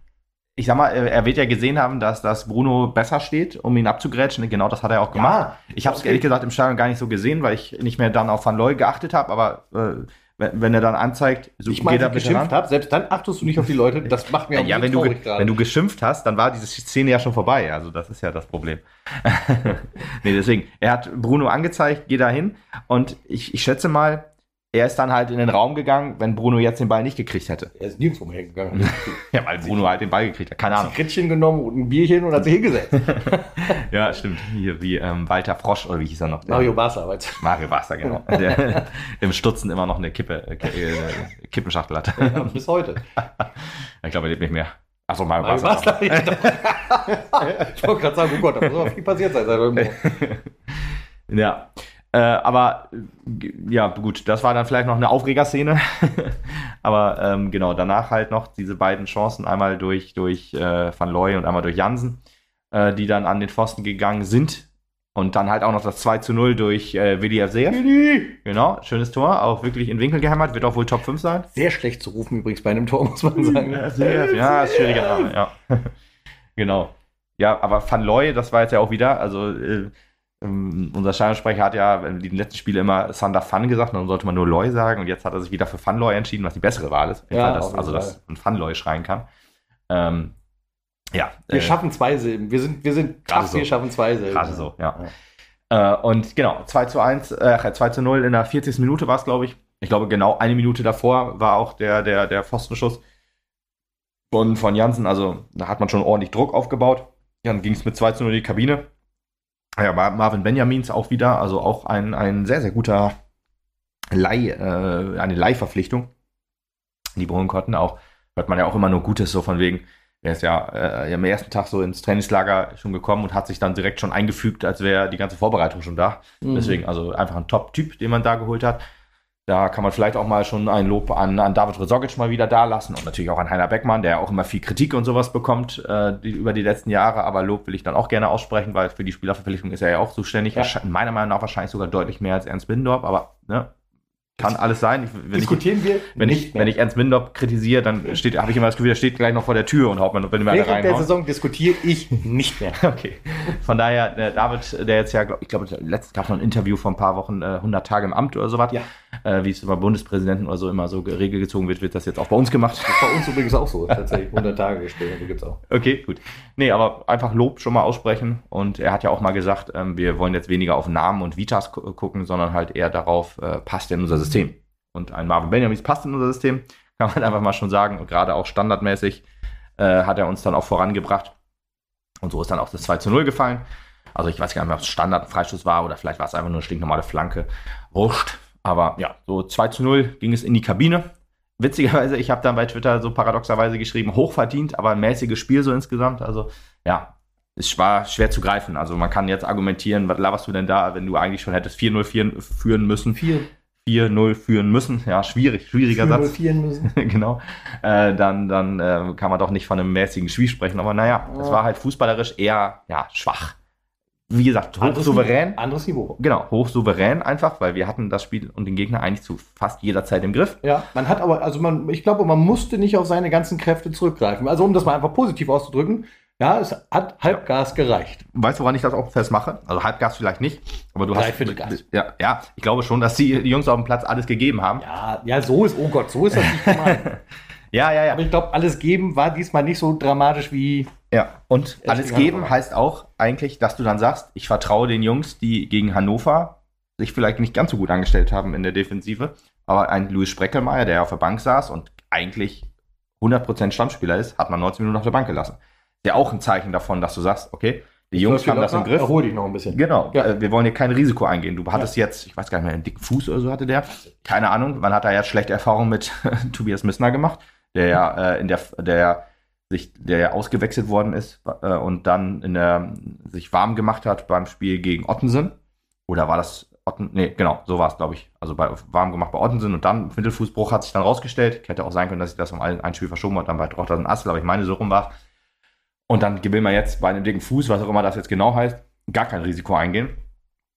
ich sag mal, äh, er wird ja gesehen haben, dass, dass Bruno besser steht, um ihn abzugrätschen. Genau das hat er auch gemacht. ich habe es ehrlich gesagt im Stadion gar nicht so gesehen, weil ich nicht mehr dann auf Van Looy geachtet habe, aber äh, wenn, wenn er dann anzeigt, so ich bitte geschimpft habe, selbst dann achtest du nicht auf die Leute. Das macht mir Ja, auch ja wenn, du, gerade. wenn du geschimpft hast, dann war diese Szene ja schon vorbei. Also das ist ja das Problem. nee, deswegen, er hat Bruno angezeigt, geh da hin. Und ich, ich schätze mal, er ist dann halt in den Raum gegangen, wenn Bruno jetzt den Ball nicht gekriegt hätte. Er ist nirgendwo mehr hingegangen. Ja, weil Bruno halt den Ball gekriegt hat. Keine Hat Ahnung. ein Krittchen genommen und ein Bierchen und hat sich hingesetzt. Ja, stimmt. Hier wie ähm, Walter Frosch oder wie hieß er noch? Mario Barca, weißt du. Mario Wasser, genau. Der im Stutzen immer noch eine Kippe, äh, äh, Kippenschachtel hat. Ja, bis heute. Ich glaube, er lebt nicht mehr. Achso, Mario, Mario. Barca, ich wollte gerade sagen, oh Gott, da muss aber viel passiert sein. Ja. Äh, aber ja, gut, das war dann vielleicht noch eine Aufregerszene. aber ähm, genau, danach halt noch diese beiden Chancen, einmal durch, durch äh, Van Looy und einmal durch Jansen, äh, die dann an den Pfosten gegangen sind. Und dann halt auch noch das 2 zu 0 durch äh, Willi Avseev. Genau, schönes Tor, auch wirklich in Winkel gehämmert, wird auch wohl Top 5 sein. Sehr schlecht zu rufen übrigens bei einem Tor, muss man sagen. Ja, ist schwieriger Name, ja. genau. Ja, aber Van Looy, das war jetzt ja auch wieder, also äh, ähm, unser Stadionsprecher hat ja in den letzten Spielen immer Sander Van gesagt, dann sollte man nur Loy sagen und jetzt hat er sich wieder für Van Looy entschieden, was die bessere Wahl ist. Ja, Fall, dass, also, dass man Van Looy schreien kann. Ähm, ja, Wir äh, schaffen zwei Silben. Wir sind, wir sind tough, so. wir schaffen zwei Silben. Gerade so, ja. Äh, und genau, 2 zu 1, äh, 2 zu 0 in der 40. Minute war es, glaube ich. Ich glaube, genau eine Minute davor war auch der, der, der Pfostenschuss von, von Jansen. Also da hat man schon ordentlich Druck aufgebaut. Dann ging es mit 2 zu 0 in die Kabine. Ja, Mar- Marvin Benjamins auch wieder, also auch ein, ein sehr, sehr guter Leih, äh, eine Leihverpflichtung. Die Bohlen konnten auch, hört man ja auch immer nur Gutes, so von wegen, er ist ja äh, am ersten Tag so ins Trainingslager schon gekommen und hat sich dann direkt schon eingefügt, als wäre die ganze Vorbereitung schon da. Mhm. Deswegen, also einfach ein Top-Typ, den man da geholt hat. Da kann man vielleicht auch mal schon ein Lob an, an David Rezogic mal wieder da lassen und natürlich auch an Heiner Beckmann, der auch immer viel Kritik und sowas bekommt äh, die, über die letzten Jahre. Aber Lob will ich dann auch gerne aussprechen, weil für die Spielerverpflichtung ist er ja auch zuständig. Ja. Meiner Meinung nach wahrscheinlich sogar deutlich mehr als Ernst Bindorf, aber ne, kann alles sein. Ich, wenn ich, Diskutieren wir wenn nicht ich, mehr. wenn ich Ernst Bindorf kritisiere, dann steht, habe ich immer das Gefühl, er steht gleich noch vor der Tür und haut man, wenn alle Während der. Saison diskutiere ich nicht mehr. Okay. Von daher, der David, der jetzt ja, glaub, ich glaube, letztens gab es noch ein Interview vor ein paar Wochen, äh, 100 Tage im Amt oder sowas. Ja. Äh, wie es über Bundespräsidenten oder so immer so geregelt gezogen wird, wird das jetzt auch bei uns gemacht. Das ist bei uns übrigens auch so. Tatsächlich 100 Tage gespielt. Die gibt's auch. Okay, gut. Nee, aber einfach Lob schon mal aussprechen. Und er hat ja auch mal gesagt, ähm, wir wollen jetzt weniger auf Namen und Vitas gu gucken, sondern halt eher darauf, äh, passt in unser System. Und ein Marvin Benjamin passt in unser System, kann man einfach mal schon sagen. Und gerade auch standardmäßig äh, hat er uns dann auch vorangebracht. Und so ist dann auch das 2 zu 0 gefallen. Also ich weiß gar nicht mehr, ob es Standard ein Freistoß war oder vielleicht war es einfach nur eine stinknormale Flanke. Wurscht. Aber ja, so 2 zu 0 ging es in die Kabine. Witzigerweise, ich habe dann bei Twitter so paradoxerweise geschrieben, hochverdient, aber ein mäßiges Spiel so insgesamt. Also ja, es war schwer zu greifen. Also man kann jetzt argumentieren, was laberst du denn da, wenn du eigentlich schon hättest 4-0 führen- führen müssen, Vier. 4-0 führen müssen. Ja, schwierig, schwieriger Satz. Vieren müssen. genau, äh, dann, dann äh, kann man doch nicht von einem mäßigen Spiel sprechen. Aber naja, es Ja. war halt fußballerisch eher ja, schwach. Wie gesagt, hochsouverän. Anderes Niveau. Genau, hochsouverän einfach, weil wir hatten das Spiel und den Gegner eigentlich zu fast jeder Zeit im Griff. Ja, man hat aber, also man, ich glaube, man musste nicht auf seine ganzen Kräfte zurückgreifen. Also um das mal einfach positiv auszudrücken, ja, es hat Halbgas gereicht. Weißt du, woran ich das auch festmache? Also Halbgas vielleicht nicht, aber du hast. Dreiviertelgas. Ja, ja, ich glaube schon, dass die, die Jungs auf dem Platz alles gegeben haben. Ja, ja, so ist, oh Gott, so ist das nicht gemeint. Ja, ja, ja. aber ich glaube, alles geben war diesmal nicht so dramatisch wie. Ja, und Ja, alles geben Hannover. heißt auch eigentlich, dass du dann sagst, ich vertraue den Jungs, die gegen Hannover sich vielleicht nicht ganz so gut angestellt haben in der Defensive, aber ein Louis Spreckelmeier, der auf der Bank saß und eigentlich 100% Stammspieler ist, hat man 19 Minuten auf der Bank gelassen. Der auch ein Zeichen davon, dass du sagst, okay, die Jungs haben das im Griff. Erhol dich noch ein bisschen. Genau, Ja. äh, wir wollen hier kein Risiko eingehen. Du hattest jetzt, ich weiß gar nicht mehr, einen dicken Fuß oder so hatte der. Keine Ahnung, man hat da jetzt schlechte Erfahrungen mit Tobias Missner gemacht, der ja äh, in der, der sich, der ja ausgewechselt worden ist äh, und dann in der, sich warm gemacht hat beim Spiel gegen Ottensen. Oder war das Otten? Nee, genau, so war es, glaube ich. Also bei, warm gemacht bei Ottensen und dann Mittelfußbruch hat sich dann rausgestellt. Hätte auch sein können, dass ich das um ein, ein Spiel verschoben habe, dann bei Trochters Assel, aber ich meine, so rum war Und dann will man jetzt bei einem dicken Fuß, was auch immer das jetzt genau heißt, gar kein Risiko eingehen.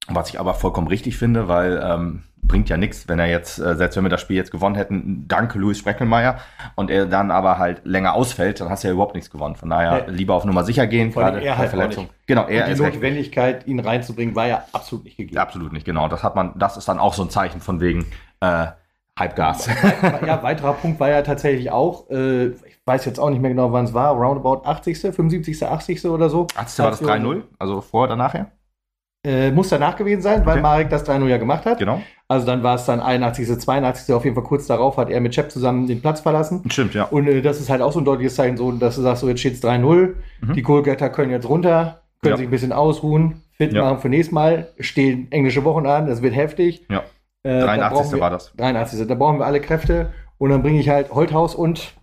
Was ich aber vollkommen richtig finde, weil ähm, bringt ja nichts, wenn er jetzt, äh, selbst wenn wir das Spiel jetzt gewonnen hätten, danke Louis Spreckelmeier, und er dann aber halt länger ausfällt, dann hast du ja überhaupt nichts gewonnen. Von daher Nee. lieber auf Nummer sicher gehen, Vor gerade er halt Verletzung. Genau, Und er die ist recht. Notwendigkeit, ihn reinzubringen, war ja absolut nicht gegeben. Ja, absolut nicht, genau. Das hat man, das ist dann auch so ein Zeichen von wegen äh, Halbgas. ja, weiterer Punkt war ja tatsächlich auch, äh, ich weiß jetzt auch nicht mehr genau, wann es war, roundabout 80., 75., 80. oder so. Hattest du war das 3-0? Also vor oder nachher? Äh, muss danach gewesen sein, weil Okay. Marek das 3-0 ja gemacht hat. Genau. Also dann war es dann 81., 82. Auf jeden Fall kurz darauf hat er mit Chep zusammen den Platz verlassen. Stimmt, ja. Und äh, das ist halt auch so ein deutliches Zeichen, so, dass du sagst, so jetzt steht es 3-0. Mhm. Die Kohlgötter können jetzt runter, können Ja. sich ein bisschen ausruhen, fit Ja. machen für nächstes Mal. Stehen englische Wochen an, das wird heftig. Ja. Äh, da 83. brauchen wir- war das. 83. Da brauchen wir alle Kräfte. Und dann bringe ich halt Holthaus und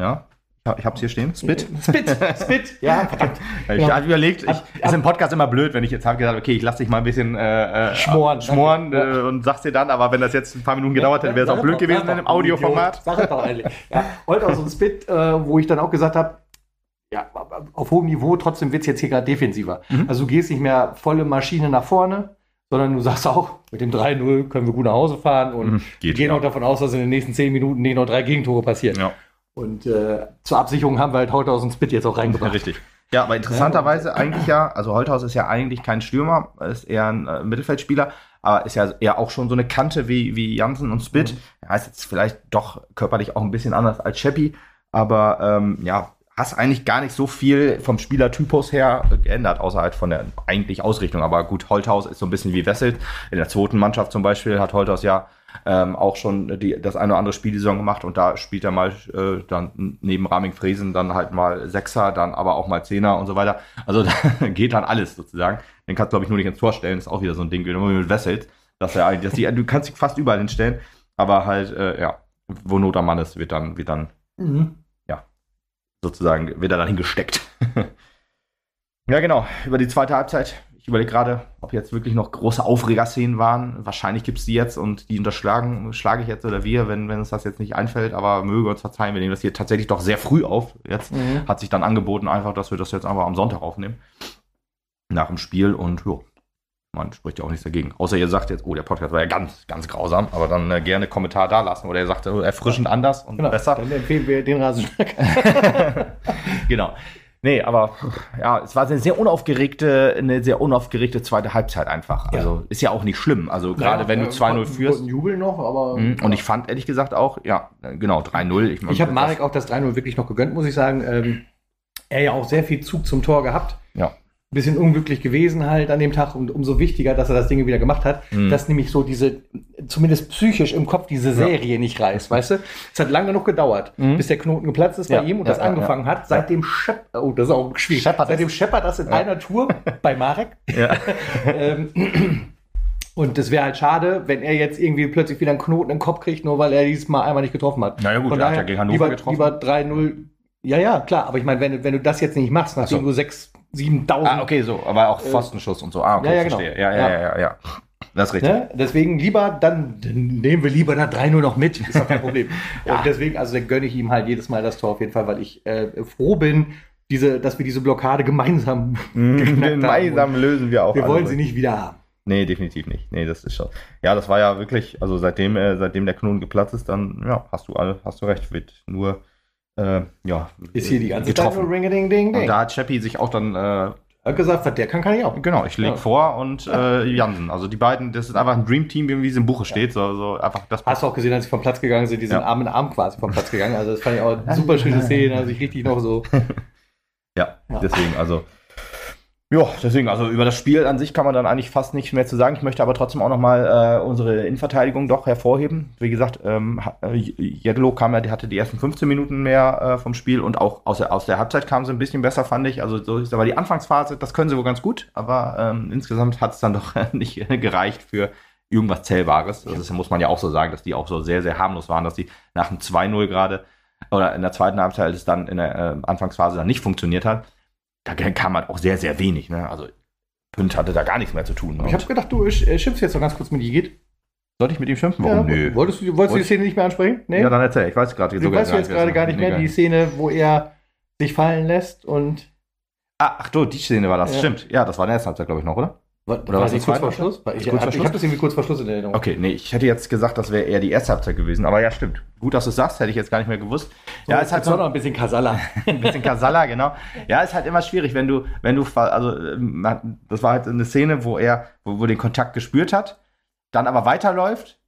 Ja. Ich hab- Ich hab's hier stehen. Spit. Spit. Spit. Ja, verdammt. Ich Genau. habe überlegt, ich, Ab- ist im Podcast immer blöd, wenn ich jetzt habe gesagt, okay, ich lasse dich mal ein bisschen äh, äh, Schmoren. schmoren Danke. äh, und sag's dir dann, aber wenn das jetzt ein paar Minuten gedauert hätte, wäre es auch blöd doch, gewesen in du Audioformat. Sag es doch eigentlich. Ja, Holthaus und Spit, äh, wo ich dann auch gesagt habe, ja, auf hohem Niveau, trotzdem wird es jetzt hier gerade defensiver. Mhm. Also du gehst nicht mehr volle Maschine nach vorne, sondern du sagst auch, mit dem 3-0 können wir gut nach Hause fahren und Mhm, gehen ja. auch davon aus, dass in den nächsten 10 Minuten nicht noch drei Gegentore passieren. Ja. Und äh, zur Absicherung haben wir halt Holthaus und Spit jetzt auch Ja, reingebracht. richtig. Ja, aber interessanterweise eigentlich ja, also Holthaus ist ja eigentlich kein Stürmer, ist eher ein äh, Mittelfeldspieler, aber ist ja eher auch schon so eine Kante wie, wie Jansen und Spit. Er ist jetzt vielleicht doch körperlich auch ein bisschen anders als Sheppi, aber ähm, ja, hast eigentlich gar nicht so viel vom Spielertypus her geändert, außer halt von der eigentlich Ausrichtung. Aber gut, Holthaus ist so ein bisschen wie Wesselt. In der zweiten Mannschaft zum Beispiel hat Holthaus ja ähm, auch schon die, das eine oder andere Spiel die Saison gemacht und da spielt er mal äh, dann neben Raming Fresen dann halt mal Sechser, dann aber auch mal Zehner und so weiter. Also da geht dann alles sozusagen. Den kannst du, glaube ich, nur nicht ins Tor stellen. Ist auch wieder so ein Ding, wie mit Wesselt, dass er dass die, du kannst dich fast überall hinstellen, aber halt, äh, ja, wo Not am Mann ist, wird dann, wird dann Mhm. sozusagen, wird er dann hingesteckt. ja, genau. Über die zweite Halbzeit. Ich überlege gerade, ob jetzt wirklich noch große Aufregerszenen waren. Wahrscheinlich gibt es die jetzt und die unterschlagen, schlage ich jetzt oder wir, wenn, wenn uns das jetzt nicht einfällt. Aber möge uns verzeihen, wir nehmen das hier tatsächlich doch sehr früh auf. Jetzt Mhm. hat sich dann angeboten, einfach, dass wir das jetzt einfach am Sonntag aufnehmen. Nach dem Spiel und ja, man spricht ja auch nichts dagegen. Außer ihr sagt jetzt, oh, der Podcast war ja ganz, ganz grausam, aber dann äh, gerne Kommentar da lassen. Oder ihr sagt, oh, erfrischend anders und Genau, besser. dann empfehlen wir den Rasenschnack. genau. Nee, aber ja, es war eine sehr unaufgeregte, eine sehr unaufgeregte zweite Halbzeit einfach. Ja. Also ist ja auch nicht schlimm. Also gerade wenn du 2-0 führst. Jubel noch, aber. Mhm, Und ich fand ehrlich gesagt auch, ja, genau, 3-0. Ich, Ich habe Marek auch das 3-0 wirklich noch gegönnt, muss ich sagen. Ähm, er ja auch sehr viel Zug zum Tor gehabt. Ja. Bisschen unglücklich gewesen halt an dem Tag und umso wichtiger, dass er das Ding wieder gemacht hat, Mhm. dass nämlich so diese, zumindest psychisch im Kopf diese Serie nicht reißt, weißt du? Es hat lange genug gedauert, Mhm. bis der Knoten geplatzt ist Ja, bei ihm und ja, das ja, angefangen hat, seitdem Schepp, oh, das ist auch schwierig, Scheppert seitdem es. Scheppert das in Ja. einer Tour bei Marek. Ja. ähm, und das wäre halt schade, wenn er jetzt irgendwie plötzlich wieder einen Knoten im Kopf kriegt, nur weil er dieses Mal einmal nicht getroffen hat. Naja, gut, Von er hat ja gegen Hannover lieber, getroffen. Lieber 3-0. Ja, ja, klar. Aber ich meine, wenn, du- wenn du das jetzt nicht machst, nachdem Ach so. du 6, 7.000. Ah, okay, so, aber auch Pfostenschuss und so. Ah, okay, ja, ja, genau. verstehe. Ja, ja, Ja. ja, ja. Das ist richtig. Ne? Deswegen lieber, dann, nehmen wir lieber das 3-0 noch mit. Ist doch kein Problem. Ja. Und deswegen, also dann gönne ich ihm halt jedes Mal das Tor auf jeden Fall, weil ich äh, froh bin, diese, dass wir diese Blockade gemeinsam haben. Gemeinsam lösen wir auch. Wir wollen sie nicht wieder haben. Nee, definitiv nicht. Nee, das ist schon. Ja, das war ja wirklich, also seitdem, äh, seitdem der Knoten geplatzt ist, dann, ja, hast du alle, hast du recht, wird nur, äh, ja, Ist hier die ganze Zeit getroffen. nur Ring-a-ding-ding-ding. Und da hat Chappie sich auch dann, äh, Hat gesagt, was der kann, kann ich auch. genau, ich lege Ja. vor und äh, Jansen. Also die beiden, das ist einfach ein Dream Team, wie es im Buche steht. So, so einfach das Hast du auch gesehen, als sie vom Platz gegangen sind, die sind Ja. Arm in Arm quasi vom Platz gegangen. Also das fand ich auch eine super schöne Szene, also ich richtig noch so. Ja, Ja. deswegen, also. Ja, deswegen, also über das Spiel an sich kann man dann eigentlich fast nichts mehr zu sagen. Ich möchte aber trotzdem auch nochmal äh, unsere Innenverteidigung doch hervorheben. Wie gesagt, ähm, äh, Jedlo kam ja, der hatte die ersten 15 Minuten mehr äh, vom Spiel und auch aus der, aus der Halbzeit kam sie ein bisschen besser, fand ich. Also so ist aber die Anfangsphase, das können sie wohl ganz gut, aber ähm, insgesamt hat es dann doch nicht gereicht für irgendwas Zählbares. Das muss man ja auch so sagen, dass die auch so sehr, sehr harmlos waren, dass die nach dem 2-0 gerade oder in der zweiten Halbzeit, es dann in der äh, Anfangsphase dann nicht funktioniert hat, da kam halt auch sehr, sehr wenig. Ne? Also Pünd hatte da gar nichts mehr zu tun. Ich habe gedacht, du äh, schimpfst jetzt noch ganz kurz mit Igit. Sollte ich mit ihm schimpfen? Ja, Warum? Nö. Wolltest du, wolltest du die Szene nicht mehr ansprechen? Nee? Ja, dann erzähl. Ich weiß gerade du weißt jetzt gerade gar nicht mehr die Szene, wo er sich fallen lässt und. Ah, ach du, die Szene war das. Ja. Stimmt. Ja, das war in der ersten Halbzeit, glaube ich, noch, oder? Oder die das kurz vor Schluss? Ich, Kurz ich, habe das irgendwie kurz vor Schluss in Erinnerung. Okay, nee, ich hätte jetzt gesagt, das wäre eher die erste Halbzeit gewesen. Aber ja, stimmt. Gut, dass du es sagst, hätte ich jetzt gar nicht mehr gewusst. So, ja, halt jetzt noch ein bisschen Kasala. ein bisschen Kasala, genau. Ja, ist halt immer schwierig, wenn du, wenn du, also, ähm, das war halt eine Szene, wo er, wo, wo den Kontakt gespürt hat, dann aber weiterläuft,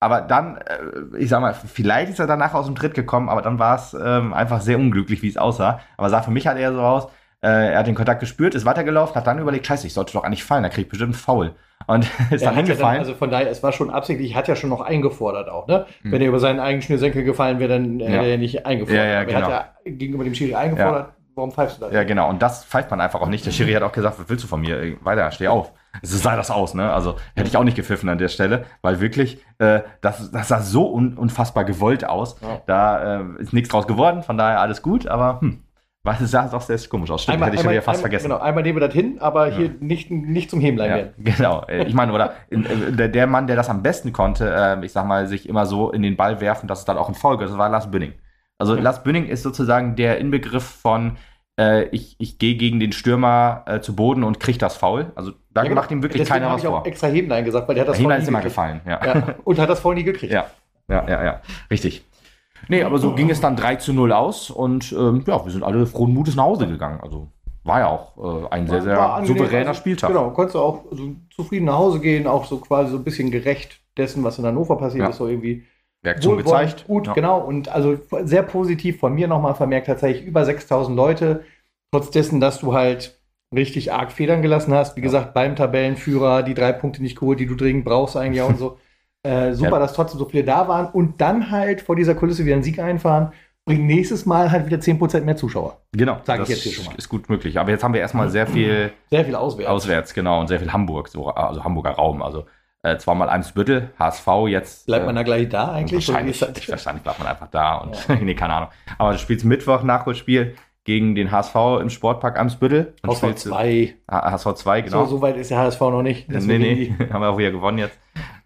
aber dann, äh, ich sag mal, vielleicht ist er danach aus dem Tritt gekommen, aber dann war es ähm, einfach sehr unglücklich, wie es aussah. Aber sah für mich halt eher so aus, Äh, er hat den Kontakt gespürt, ist weitergelaufen, hat dann überlegt, scheiße, ich sollte doch eigentlich fallen, da kriegt bestimmt einen Foul. Und ist Er dann hat ja hingefallen. also von daher, es war schon absichtlich, hat ja schon noch eingefordert auch, ne? Hm. Wenn er über seinen eigenen Schnürsenkel gefallen wäre, dann hätte Ja. er nicht eingefordert. Ja, ja, Aber er genau. hat ja gegenüber dem Schiri eingefordert. Warum pfeifst du das? Ja, genau. Und das pfeift man einfach auch nicht. Der Schiri hat auch gesagt, was willst du von mir? Weiter, steh auf. So sah das aus, ne? Also hätte ich auch nicht gepfiffen an der Stelle, weil wirklich, äh, das, das sah so un unfassbar gewollt aus. Ja. Da äh, ist nichts draus geworden, von daher alles gut, aber hm, was es sah doch sehr komisch aus. Stimmt, hätte ich schon wieder fast einmal, vergessen. Genau, einmal nehmen wir das hin, aber hier nicht, nicht zum Hämlein Ja, werden. genau. Ich meine, oder äh, der, der Mann, der das am besten konnte, äh, ich sag mal, sich immer so in den Ball werfen, dass es dann auch ein Foul gibt, das war Lars Bünding. Also Mhm. Lars Bünding ist sozusagen der Inbegriff von äh, ich, ich gehe gegen den Stürmer äh, zu Boden und krieg das Foul. Also da Ja, genau. macht ihm wirklich keiner was ich auch vor. extra Hämlein gesagt, weil der hat das Foul ist immer gefallen, ja. Ja, und hat das voll nie gekriegt. Ja, ja, ja, ja. Richtig. Nee, aber so ging es dann 3 zu 0 aus und ähm, ja, wir sind alle frohen Mutes nach Hause gegangen. Also war ja auch äh, ein sehr, sehr souveräner Also, Spieltag. Genau, konntest du auch so zufrieden nach Hause gehen, auch so quasi so ein bisschen gerecht dessen, was in Hannover passiert Ja. ist, so irgendwie Reaktion gezeigt. Gut, ja. genau. Und also sehr positiv von mir nochmal vermerkt, tatsächlich über 6000 Leute, trotz dessen, dass du halt richtig arg Federn gelassen hast. Wie Ja. gesagt, beim Tabellenführer die drei Punkte nicht geholt, die du dringend brauchst eigentlich auch und so. Äh, super, Ja. dass trotzdem so viele da waren und dann halt vor dieser Kulisse wieder einen Sieg einfahren, bringen nächstes Mal halt wieder 10% mehr Zuschauer. Genau, Sag ich jetzt hier schon mal. ist gut möglich. Aber jetzt haben wir erstmal sehr viel Sehr viel auswärts. auswärts, genau, und sehr viel Hamburg, so, also Hamburger Raum. Also äh, zweimal Eimsbüttel, HSV jetzt. Bleibt äh, man da gleich da eigentlich? Wahrscheinlich, wahrscheinlich bleibt man einfach da und nee, keine Ahnung. Aber du spielst Mittwoch Nachholspiel gegen den HSV im Sportpark Eimsbüttel. Und HSV spielst- 2. HSV 2, genau. So, so weit ist der HSV noch nicht. Nee, nee, haben wir auch wieder gewonnen jetzt.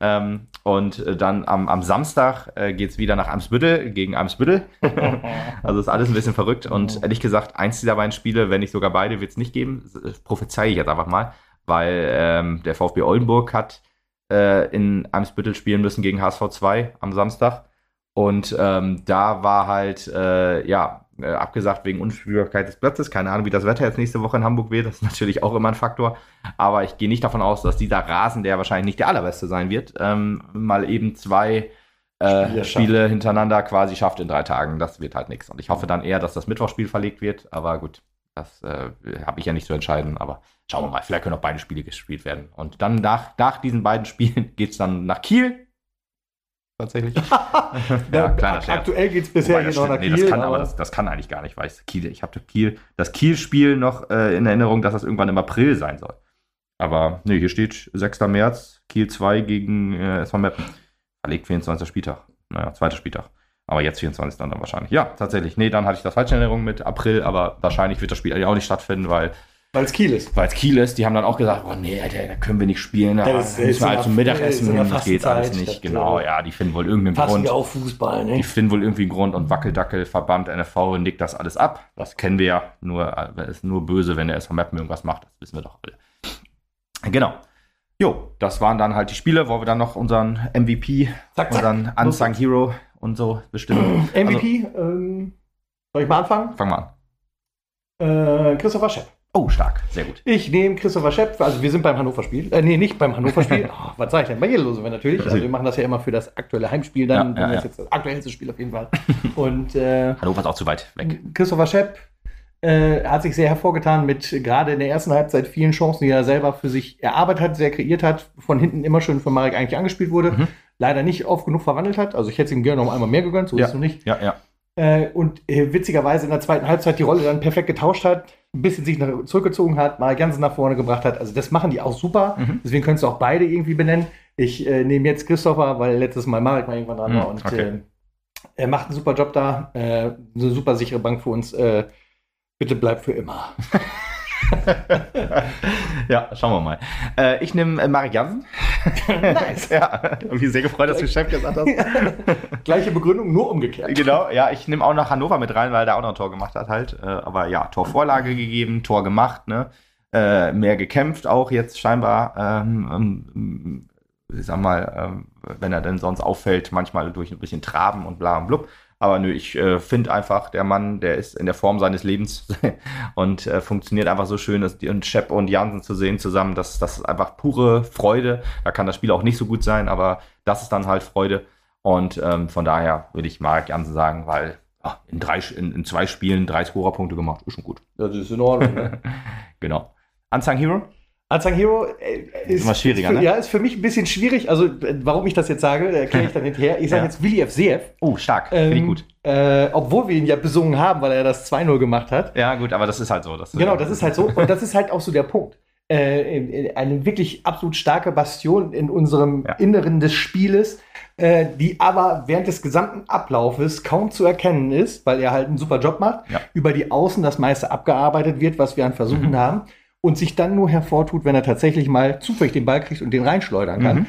Ähm, und äh, dann am, am Samstag äh, geht es wieder nach Eimsbüttel gegen Eimsbüttel. also ist alles ein bisschen verrückt. Und ehrlich gesagt, eins dieser beiden Spiele, wenn nicht sogar beide, wird es nicht geben. Das prophezeie ich jetzt einfach mal, weil ähm, der VfB Oldenburg hat äh, in Eimsbüttel spielen müssen gegen HSV 2 am Samstag. Und ähm, da war halt, äh, ja, äh, abgesagt wegen Unspielbarkeit des Platzes. Keine Ahnung, wie das Wetter jetzt nächste Woche in Hamburg wird. Das ist natürlich auch immer ein Faktor. Aber ich gehe nicht davon aus, dass dieser Rasen, der wahrscheinlich nicht der allerbeste sein wird, ähm, mal eben zwei äh, Spiele hintereinander quasi schafft in drei Tagen. Das wird halt nichts. Und ich hoffe dann eher, dass das Mittwochspiel verlegt wird. Aber gut, das äh, habe ich ja nicht zu entscheiden. Aber schauen wir mal. Vielleicht können auch beide Spiele gespielt werden. Und dann nach, nach diesen beiden Spielen geht es dann nach Kiel. Tatsächlich. ja, kleiner Scherz. Aktuell geht es bisher Wobei, noch nach nee, Kiel. das kann aber das, das kann eigentlich gar nicht, weil ich Kiel, ich habe Kiel, das Kiel-Spiel noch äh, in Erinnerung, dass das irgendwann im April sein soll. Aber nee, hier steht 6. März, Kiel 2 gegen äh, SV Meppen. Verlegt 24. Spieltag. Naja, zweiter Spieltag. Aber jetzt 24. dann, dann wahrscheinlich. Ja, tatsächlich. Nee, dann hatte ich das falsche in Erinnerung mit April, aber wahrscheinlich wird das Spiel ja auch nicht stattfinden, weil Weil es Kiel ist. weil es Kiel ist, die haben dann auch gesagt, oh nee, Alter, da können wir nicht spielen, da Ja, das müssen ist wir halt zum Mittagessen hin, das geht alles nicht. das, Genau, ja, die finden wohl irgendeinen Grund. wir auf Fußball, Die ne? finden wohl irgendwie einen Grund und Wackeldackel, Verband, NFV nickt das alles ab. Das kennen wir ja. Nur, äh, es ist nur böse, wenn der SV Mappen irgendwas macht. Das wissen wir doch alle. Genau. Jo, das waren dann halt die Spiele, wo wir dann noch unseren MVP, Zack, zack. unseren Unsung Hero und so bestimmen. MVP, ähm, soll ich mal anfangen? Also, fang mal an. Äh, Christopher Schepp. Oh, stark. Sehr gut. Ich nehme Christopher Schepp, also wir sind beim Hannover-Spiel. Äh, nee, nicht beim Hannover-Spiel. Oh, was sage ich denn? Bei Jedlose natürlich. Also wir machen das ja immer für das aktuelle Heimspiel dann. Ja, ja, das ist ja. jetzt das aktuellste Spiel auf jeden Fall. Und äh, Hannover ist auch zu weit weg. Christopher Schepp äh, hat sich sehr hervorgetan mit gerade in der ersten Halbzeit vielen Chancen, die er selber für sich erarbeitet hat, sehr kreiert hat, von hinten immer schön von Marek eigentlich angespielt wurde, Mhm. leider nicht oft genug verwandelt hat. Also ich hätte es ihm gerne noch einmal mehr gegönnt, so Ja. ist es noch nicht. Ja, ja. Äh, und äh, witzigerweise in der zweiten Halbzeit die Rolle dann perfekt getauscht hat, ein bisschen sich nach, zurückgezogen hat, mal ganz nach vorne gebracht hat. Also das machen die auch super. Mhm. Deswegen könntest du auch beide irgendwie benennen. Ich äh, nehme jetzt Christopher, weil letztes Mal Marek mal irgendwann dran Mhm, war. Und okay. äh, er macht einen super Job da. Äh, eine super sichere Bank für uns. Äh, bitte bleib für immer. ja, schauen wir mal. Äh, ich nehme äh, Marek Jansen. Nice. ja, irgendwie sehr gefreut, dass du Chef gesagt hast. Gleiche Begründung, nur umgekehrt. Genau, ja, ich nehme auch noch Hannover mit rein, weil der auch noch ein Tor gemacht hat halt. Äh, aber ja, Torvorlage gegeben, Tor gemacht, ne? Äh, mehr gekämpft auch jetzt scheinbar. Ähm, ähm, ich sag mal, ähm, wenn er denn sonst auffällt, manchmal durch ein bisschen Traben und bla und blub. Aber nö, ich äh, finde einfach, der Mann, der ist in der Form seines Lebens und äh, funktioniert einfach so schön, dass die, und Shep und Jansen zu sehen zusammen, das, das ist einfach pure Freude. Da kann das Spiel auch nicht so gut sein, aber das ist dann halt Freude. Und ähm, von daher würde ich Marek Jansen sagen, weil ah, in, drei, in, in zwei Spielen drei Scorerpunkte gemacht. Ist schon gut. Das ist in Ordnung. Ne? genau. Unsung Hero? Unsung Hero äh, ist, Immer schwieriger, für, ne? Ja, ist für mich ein bisschen schwierig. Also, äh, warum ich das jetzt sage, erkläre ich dann hinterher. Ich sage Ja. jetzt Willi F. Oh, stark. Finde ich Ähm, gut. Äh, obwohl wir ihn ja besungen haben, weil er das 2-0 gemacht hat. Ja, gut, aber das ist halt so. Das Genau, das ist halt so. Und das ist halt auch so der Punkt. Äh, eine wirklich absolut starke Bastion in unserem Ja. Inneren des Spieles, äh, die aber während des gesamten Ablaufes kaum zu erkennen ist, weil er halt einen super Job macht, Ja. über die Außen das meiste abgearbeitet wird, was wir an Versuchen Mhm. haben, und sich dann nur hervortut, wenn er tatsächlich mal zufällig den Ball kriegt und den reinschleudern kann. Mhm.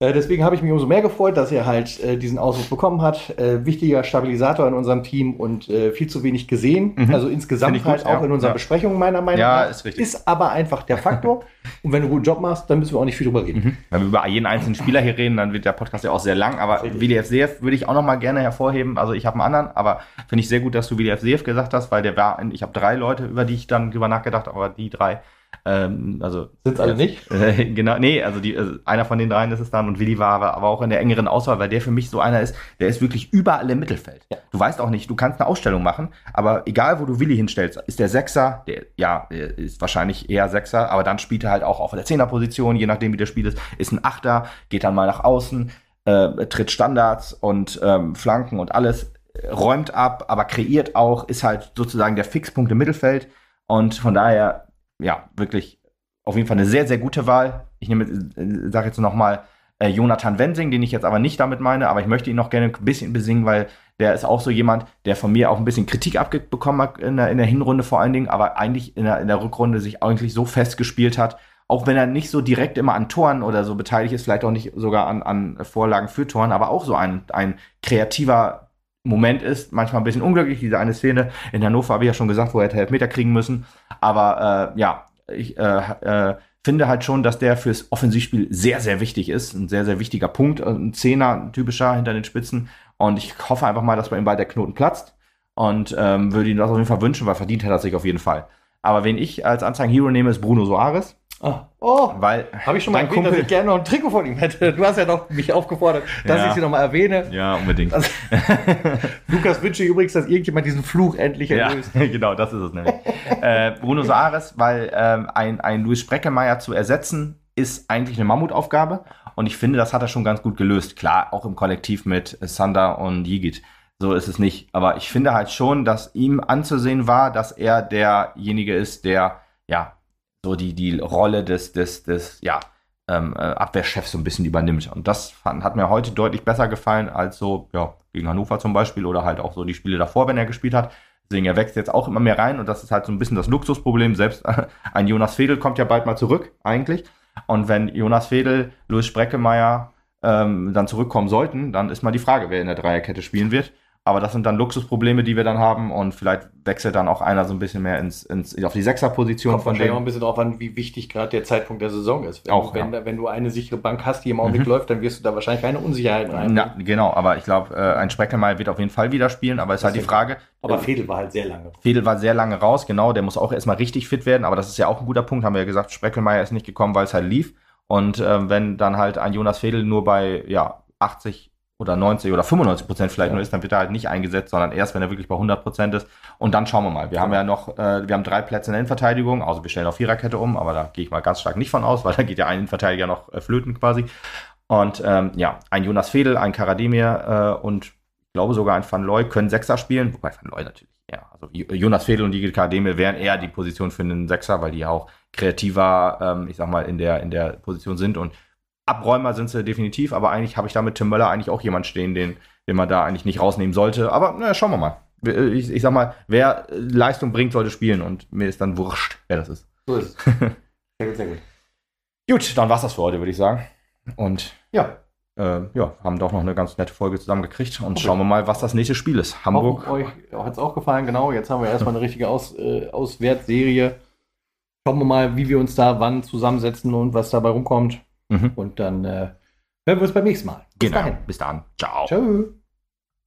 Äh, deswegen habe ich mich umso mehr gefreut, dass er halt äh, diesen Ausruf bekommen hat. Äh, wichtiger Stabilisator in unserem Team und äh, viel zu wenig gesehen. Mhm. Also insgesamt halt gut, auch ja. in unseren Ja. Besprechungen meiner Meinung Ja, nach. ist richtig. Ist aber einfach der Faktor. und wenn du einen guten Job machst, dann müssen wir auch nicht viel drüber reden. Mhm. Wenn wir über jeden einzelnen Spieler hier reden, dann wird der Podcast ja auch sehr lang. Aber. WDF Seef würde ich auch noch mal gerne hervorheben. Also ich habe einen anderen, aber finde ich sehr gut, dass du WDF Seef gesagt hast, weil der war, ich habe drei Leute, über die ich dann drüber nachgedacht habe, aber die drei, ähm, also Sind's alle nicht? Äh, genau, nee, also die, also einer von den dreien ist es dann und Willi war aber, auch in der engeren Auswahl, weil der für mich so einer ist, der ist wirklich überall im Mittelfeld. Ja. Du weißt auch nicht, du kannst eine Ausstellung machen, aber egal wo du Willi hinstellst, ist der Sechser, der, ja, der ist wahrscheinlich eher Sechser, aber dann spielt er halt auch auf der Zehnerposition, je nachdem wie das Spiel ist, ist ein Achter, geht dann mal nach außen, äh, tritt Standards und ähm, Flanken und alles, räumt ab, aber kreiert auch, ist halt sozusagen der Fixpunkt im Mittelfeld und von daher, ja, wirklich auf jeden Fall eine sehr, sehr gute Wahl. Ich nehme, äh, sage jetzt noch mal äh, Jonathan Wensing, den ich jetzt aber nicht damit meine, aber ich möchte ihn noch gerne ein bisschen besingen, weil der ist auch so jemand, der von mir auch ein bisschen Kritik abbekommen hat in der, in der Hinrunde vor allen Dingen, aber eigentlich in der, in der Rückrunde sich eigentlich so festgespielt hat, auch wenn er nicht so direkt immer an Toren oder so beteiligt ist, vielleicht auch nicht sogar an, an Vorlagen für Toren, aber auch so ein, ein kreativer Moment ist, manchmal ein bisschen unglücklich, diese eine Szene in Hannover habe ich ja schon gesagt, wo er hätte Elfmeter kriegen müssen, aber äh, ja, ich äh, äh, finde halt schon, dass der fürs Offensivspiel sehr, sehr wichtig ist. Ein sehr, sehr wichtiger Punkt. Ein Zehner, ein typischer hinter den Spitzen. Und ich hoffe einfach mal, dass bei ihm bald der Knoten platzt. Und ähm, würde ihm das auf jeden Fall wünschen, weil verdient hat er sich auf jeden Fall. Aber wen ich als Anzeigen Hero nehme, ist Bruno Soares. Ah. Oh, Weil habe ich schon mal erwähnt, dass Kumpel- ich gerne noch ein Trikot von ihm hätte. Du hast ja noch mich aufgefordert, dass Ja. ich sie noch mal erwähne. Ja, unbedingt. Also, Lukas wünsche ich übrigens, dass irgendjemand diesen Fluch endlich Ja, erlöst. genau, das ist es nämlich. äh, Bruno Soares, weil ähm, ein, ein Luis Spreckelmeier zu ersetzen, ist eigentlich eine Mammutaufgabe. Und ich finde, das hat er schon ganz gut gelöst. Klar, auch im Kollektiv mit Sander und Yigit. So ist es nicht. Aber ich finde halt schon, dass ihm anzusehen war, dass er derjenige ist, der, ja, so die, die Rolle des, des, des, ja, ähm, äh, Abwehrchefs so ein bisschen übernimmt. Und das fand, hat mir heute deutlich besser gefallen als so, ja, gegen Hannover zum Beispiel oder halt auch so die Spiele davor, wenn er gespielt hat. Deswegen, er wächst jetzt auch immer mehr rein und das ist halt so ein bisschen das Luxusproblem. Selbst ein Jonas Fedel kommt ja bald mal zurück, eigentlich. Und wenn Jonas Fedel, Louis Spreckemeyer ähm, dann zurückkommen sollten, dann ist mal die Frage, wer in der Dreierkette spielen wird. Aber das sind dann Luxusprobleme, die wir dann haben und vielleicht wechselt dann auch einer so ein bisschen mehr ins, ins, auf die Sechserposition Kommt von wahrscheinlich auch ein bisschen drauf an, wie wichtig gerade der Zeitpunkt der Saison ist. Wenn, Auch, du, wenn, ja. wenn du eine sichere Bank hast, die im Augenblick Mhm. läuft, dann wirst du da wahrscheinlich keine Unsicherheiten rein. Ja, genau, aber ich glaube, äh, ein Spreckelmeier wird auf jeden Fall wieder spielen, aber es ist halt die. Frage. Aber Fedel war halt sehr lange. Fedel war sehr lange raus, genau, der muss auch erstmal richtig fit werden, aber das ist ja auch ein guter Punkt, haben wir ja gesagt, Spreckelmeier ist nicht gekommen, weil es halt lief. Und ähm, wenn dann halt ein Jonas Fedel nur bei ja, 80 oder 90 oder 95 Prozent vielleicht Ja. nur ist, dann wird er halt nicht eingesetzt, sondern erst, wenn er wirklich bei 100 Prozent ist. Und dann schauen wir mal. Wir haben ja noch, äh, wir haben drei Plätze in der Innenverteidigung, also wir stellen auf Viererkette um, aber da gehe ich mal ganz stark nicht von aus, weil da geht ja ein Innenverteidiger noch äh, flöten quasi. Und ähm, ja, ein Jonas Fedel, ein Karademir äh, und ich glaube sogar ein Van Looy können Sechser spielen, wobei Van Looy natürlich, ja, also Jo- Jonas Fedel und die Karademir wären eher die Position für einen Sechser, weil die ja auch kreativer, ähm, ich sag mal, in der, in der Position sind und Abräumer sind sie definitiv, aber eigentlich habe ich da mit Tim Möller eigentlich auch jemand stehen, den, den man da eigentlich nicht rausnehmen sollte. Aber naja, schauen wir mal. Ich, ich sag mal, wer äh, Leistung bringt, sollte spielen und mir ist dann wurscht, wer das ist. So ist es. sehr gut, sehr gut. Gut, dann war's das für heute, würde ich sagen. Und Ja, äh, ja, haben doch noch eine ganz nette Folge zusammengekriegt und Okay. schauen wir mal, was das nächste Spiel ist. Hamburg. Hamburg. Euch hat es auch gefallen, genau. Jetzt haben wir erstmal eine richtige Aus, äh, Auswertserie. Schauen wir mal, wie wir uns da wann zusammensetzen und was dabei rumkommt. Mhm. Und dann äh, hören wir uns beim nächsten Mal. Bis Genau. dahin. Bis dann. Ciao. Ciao.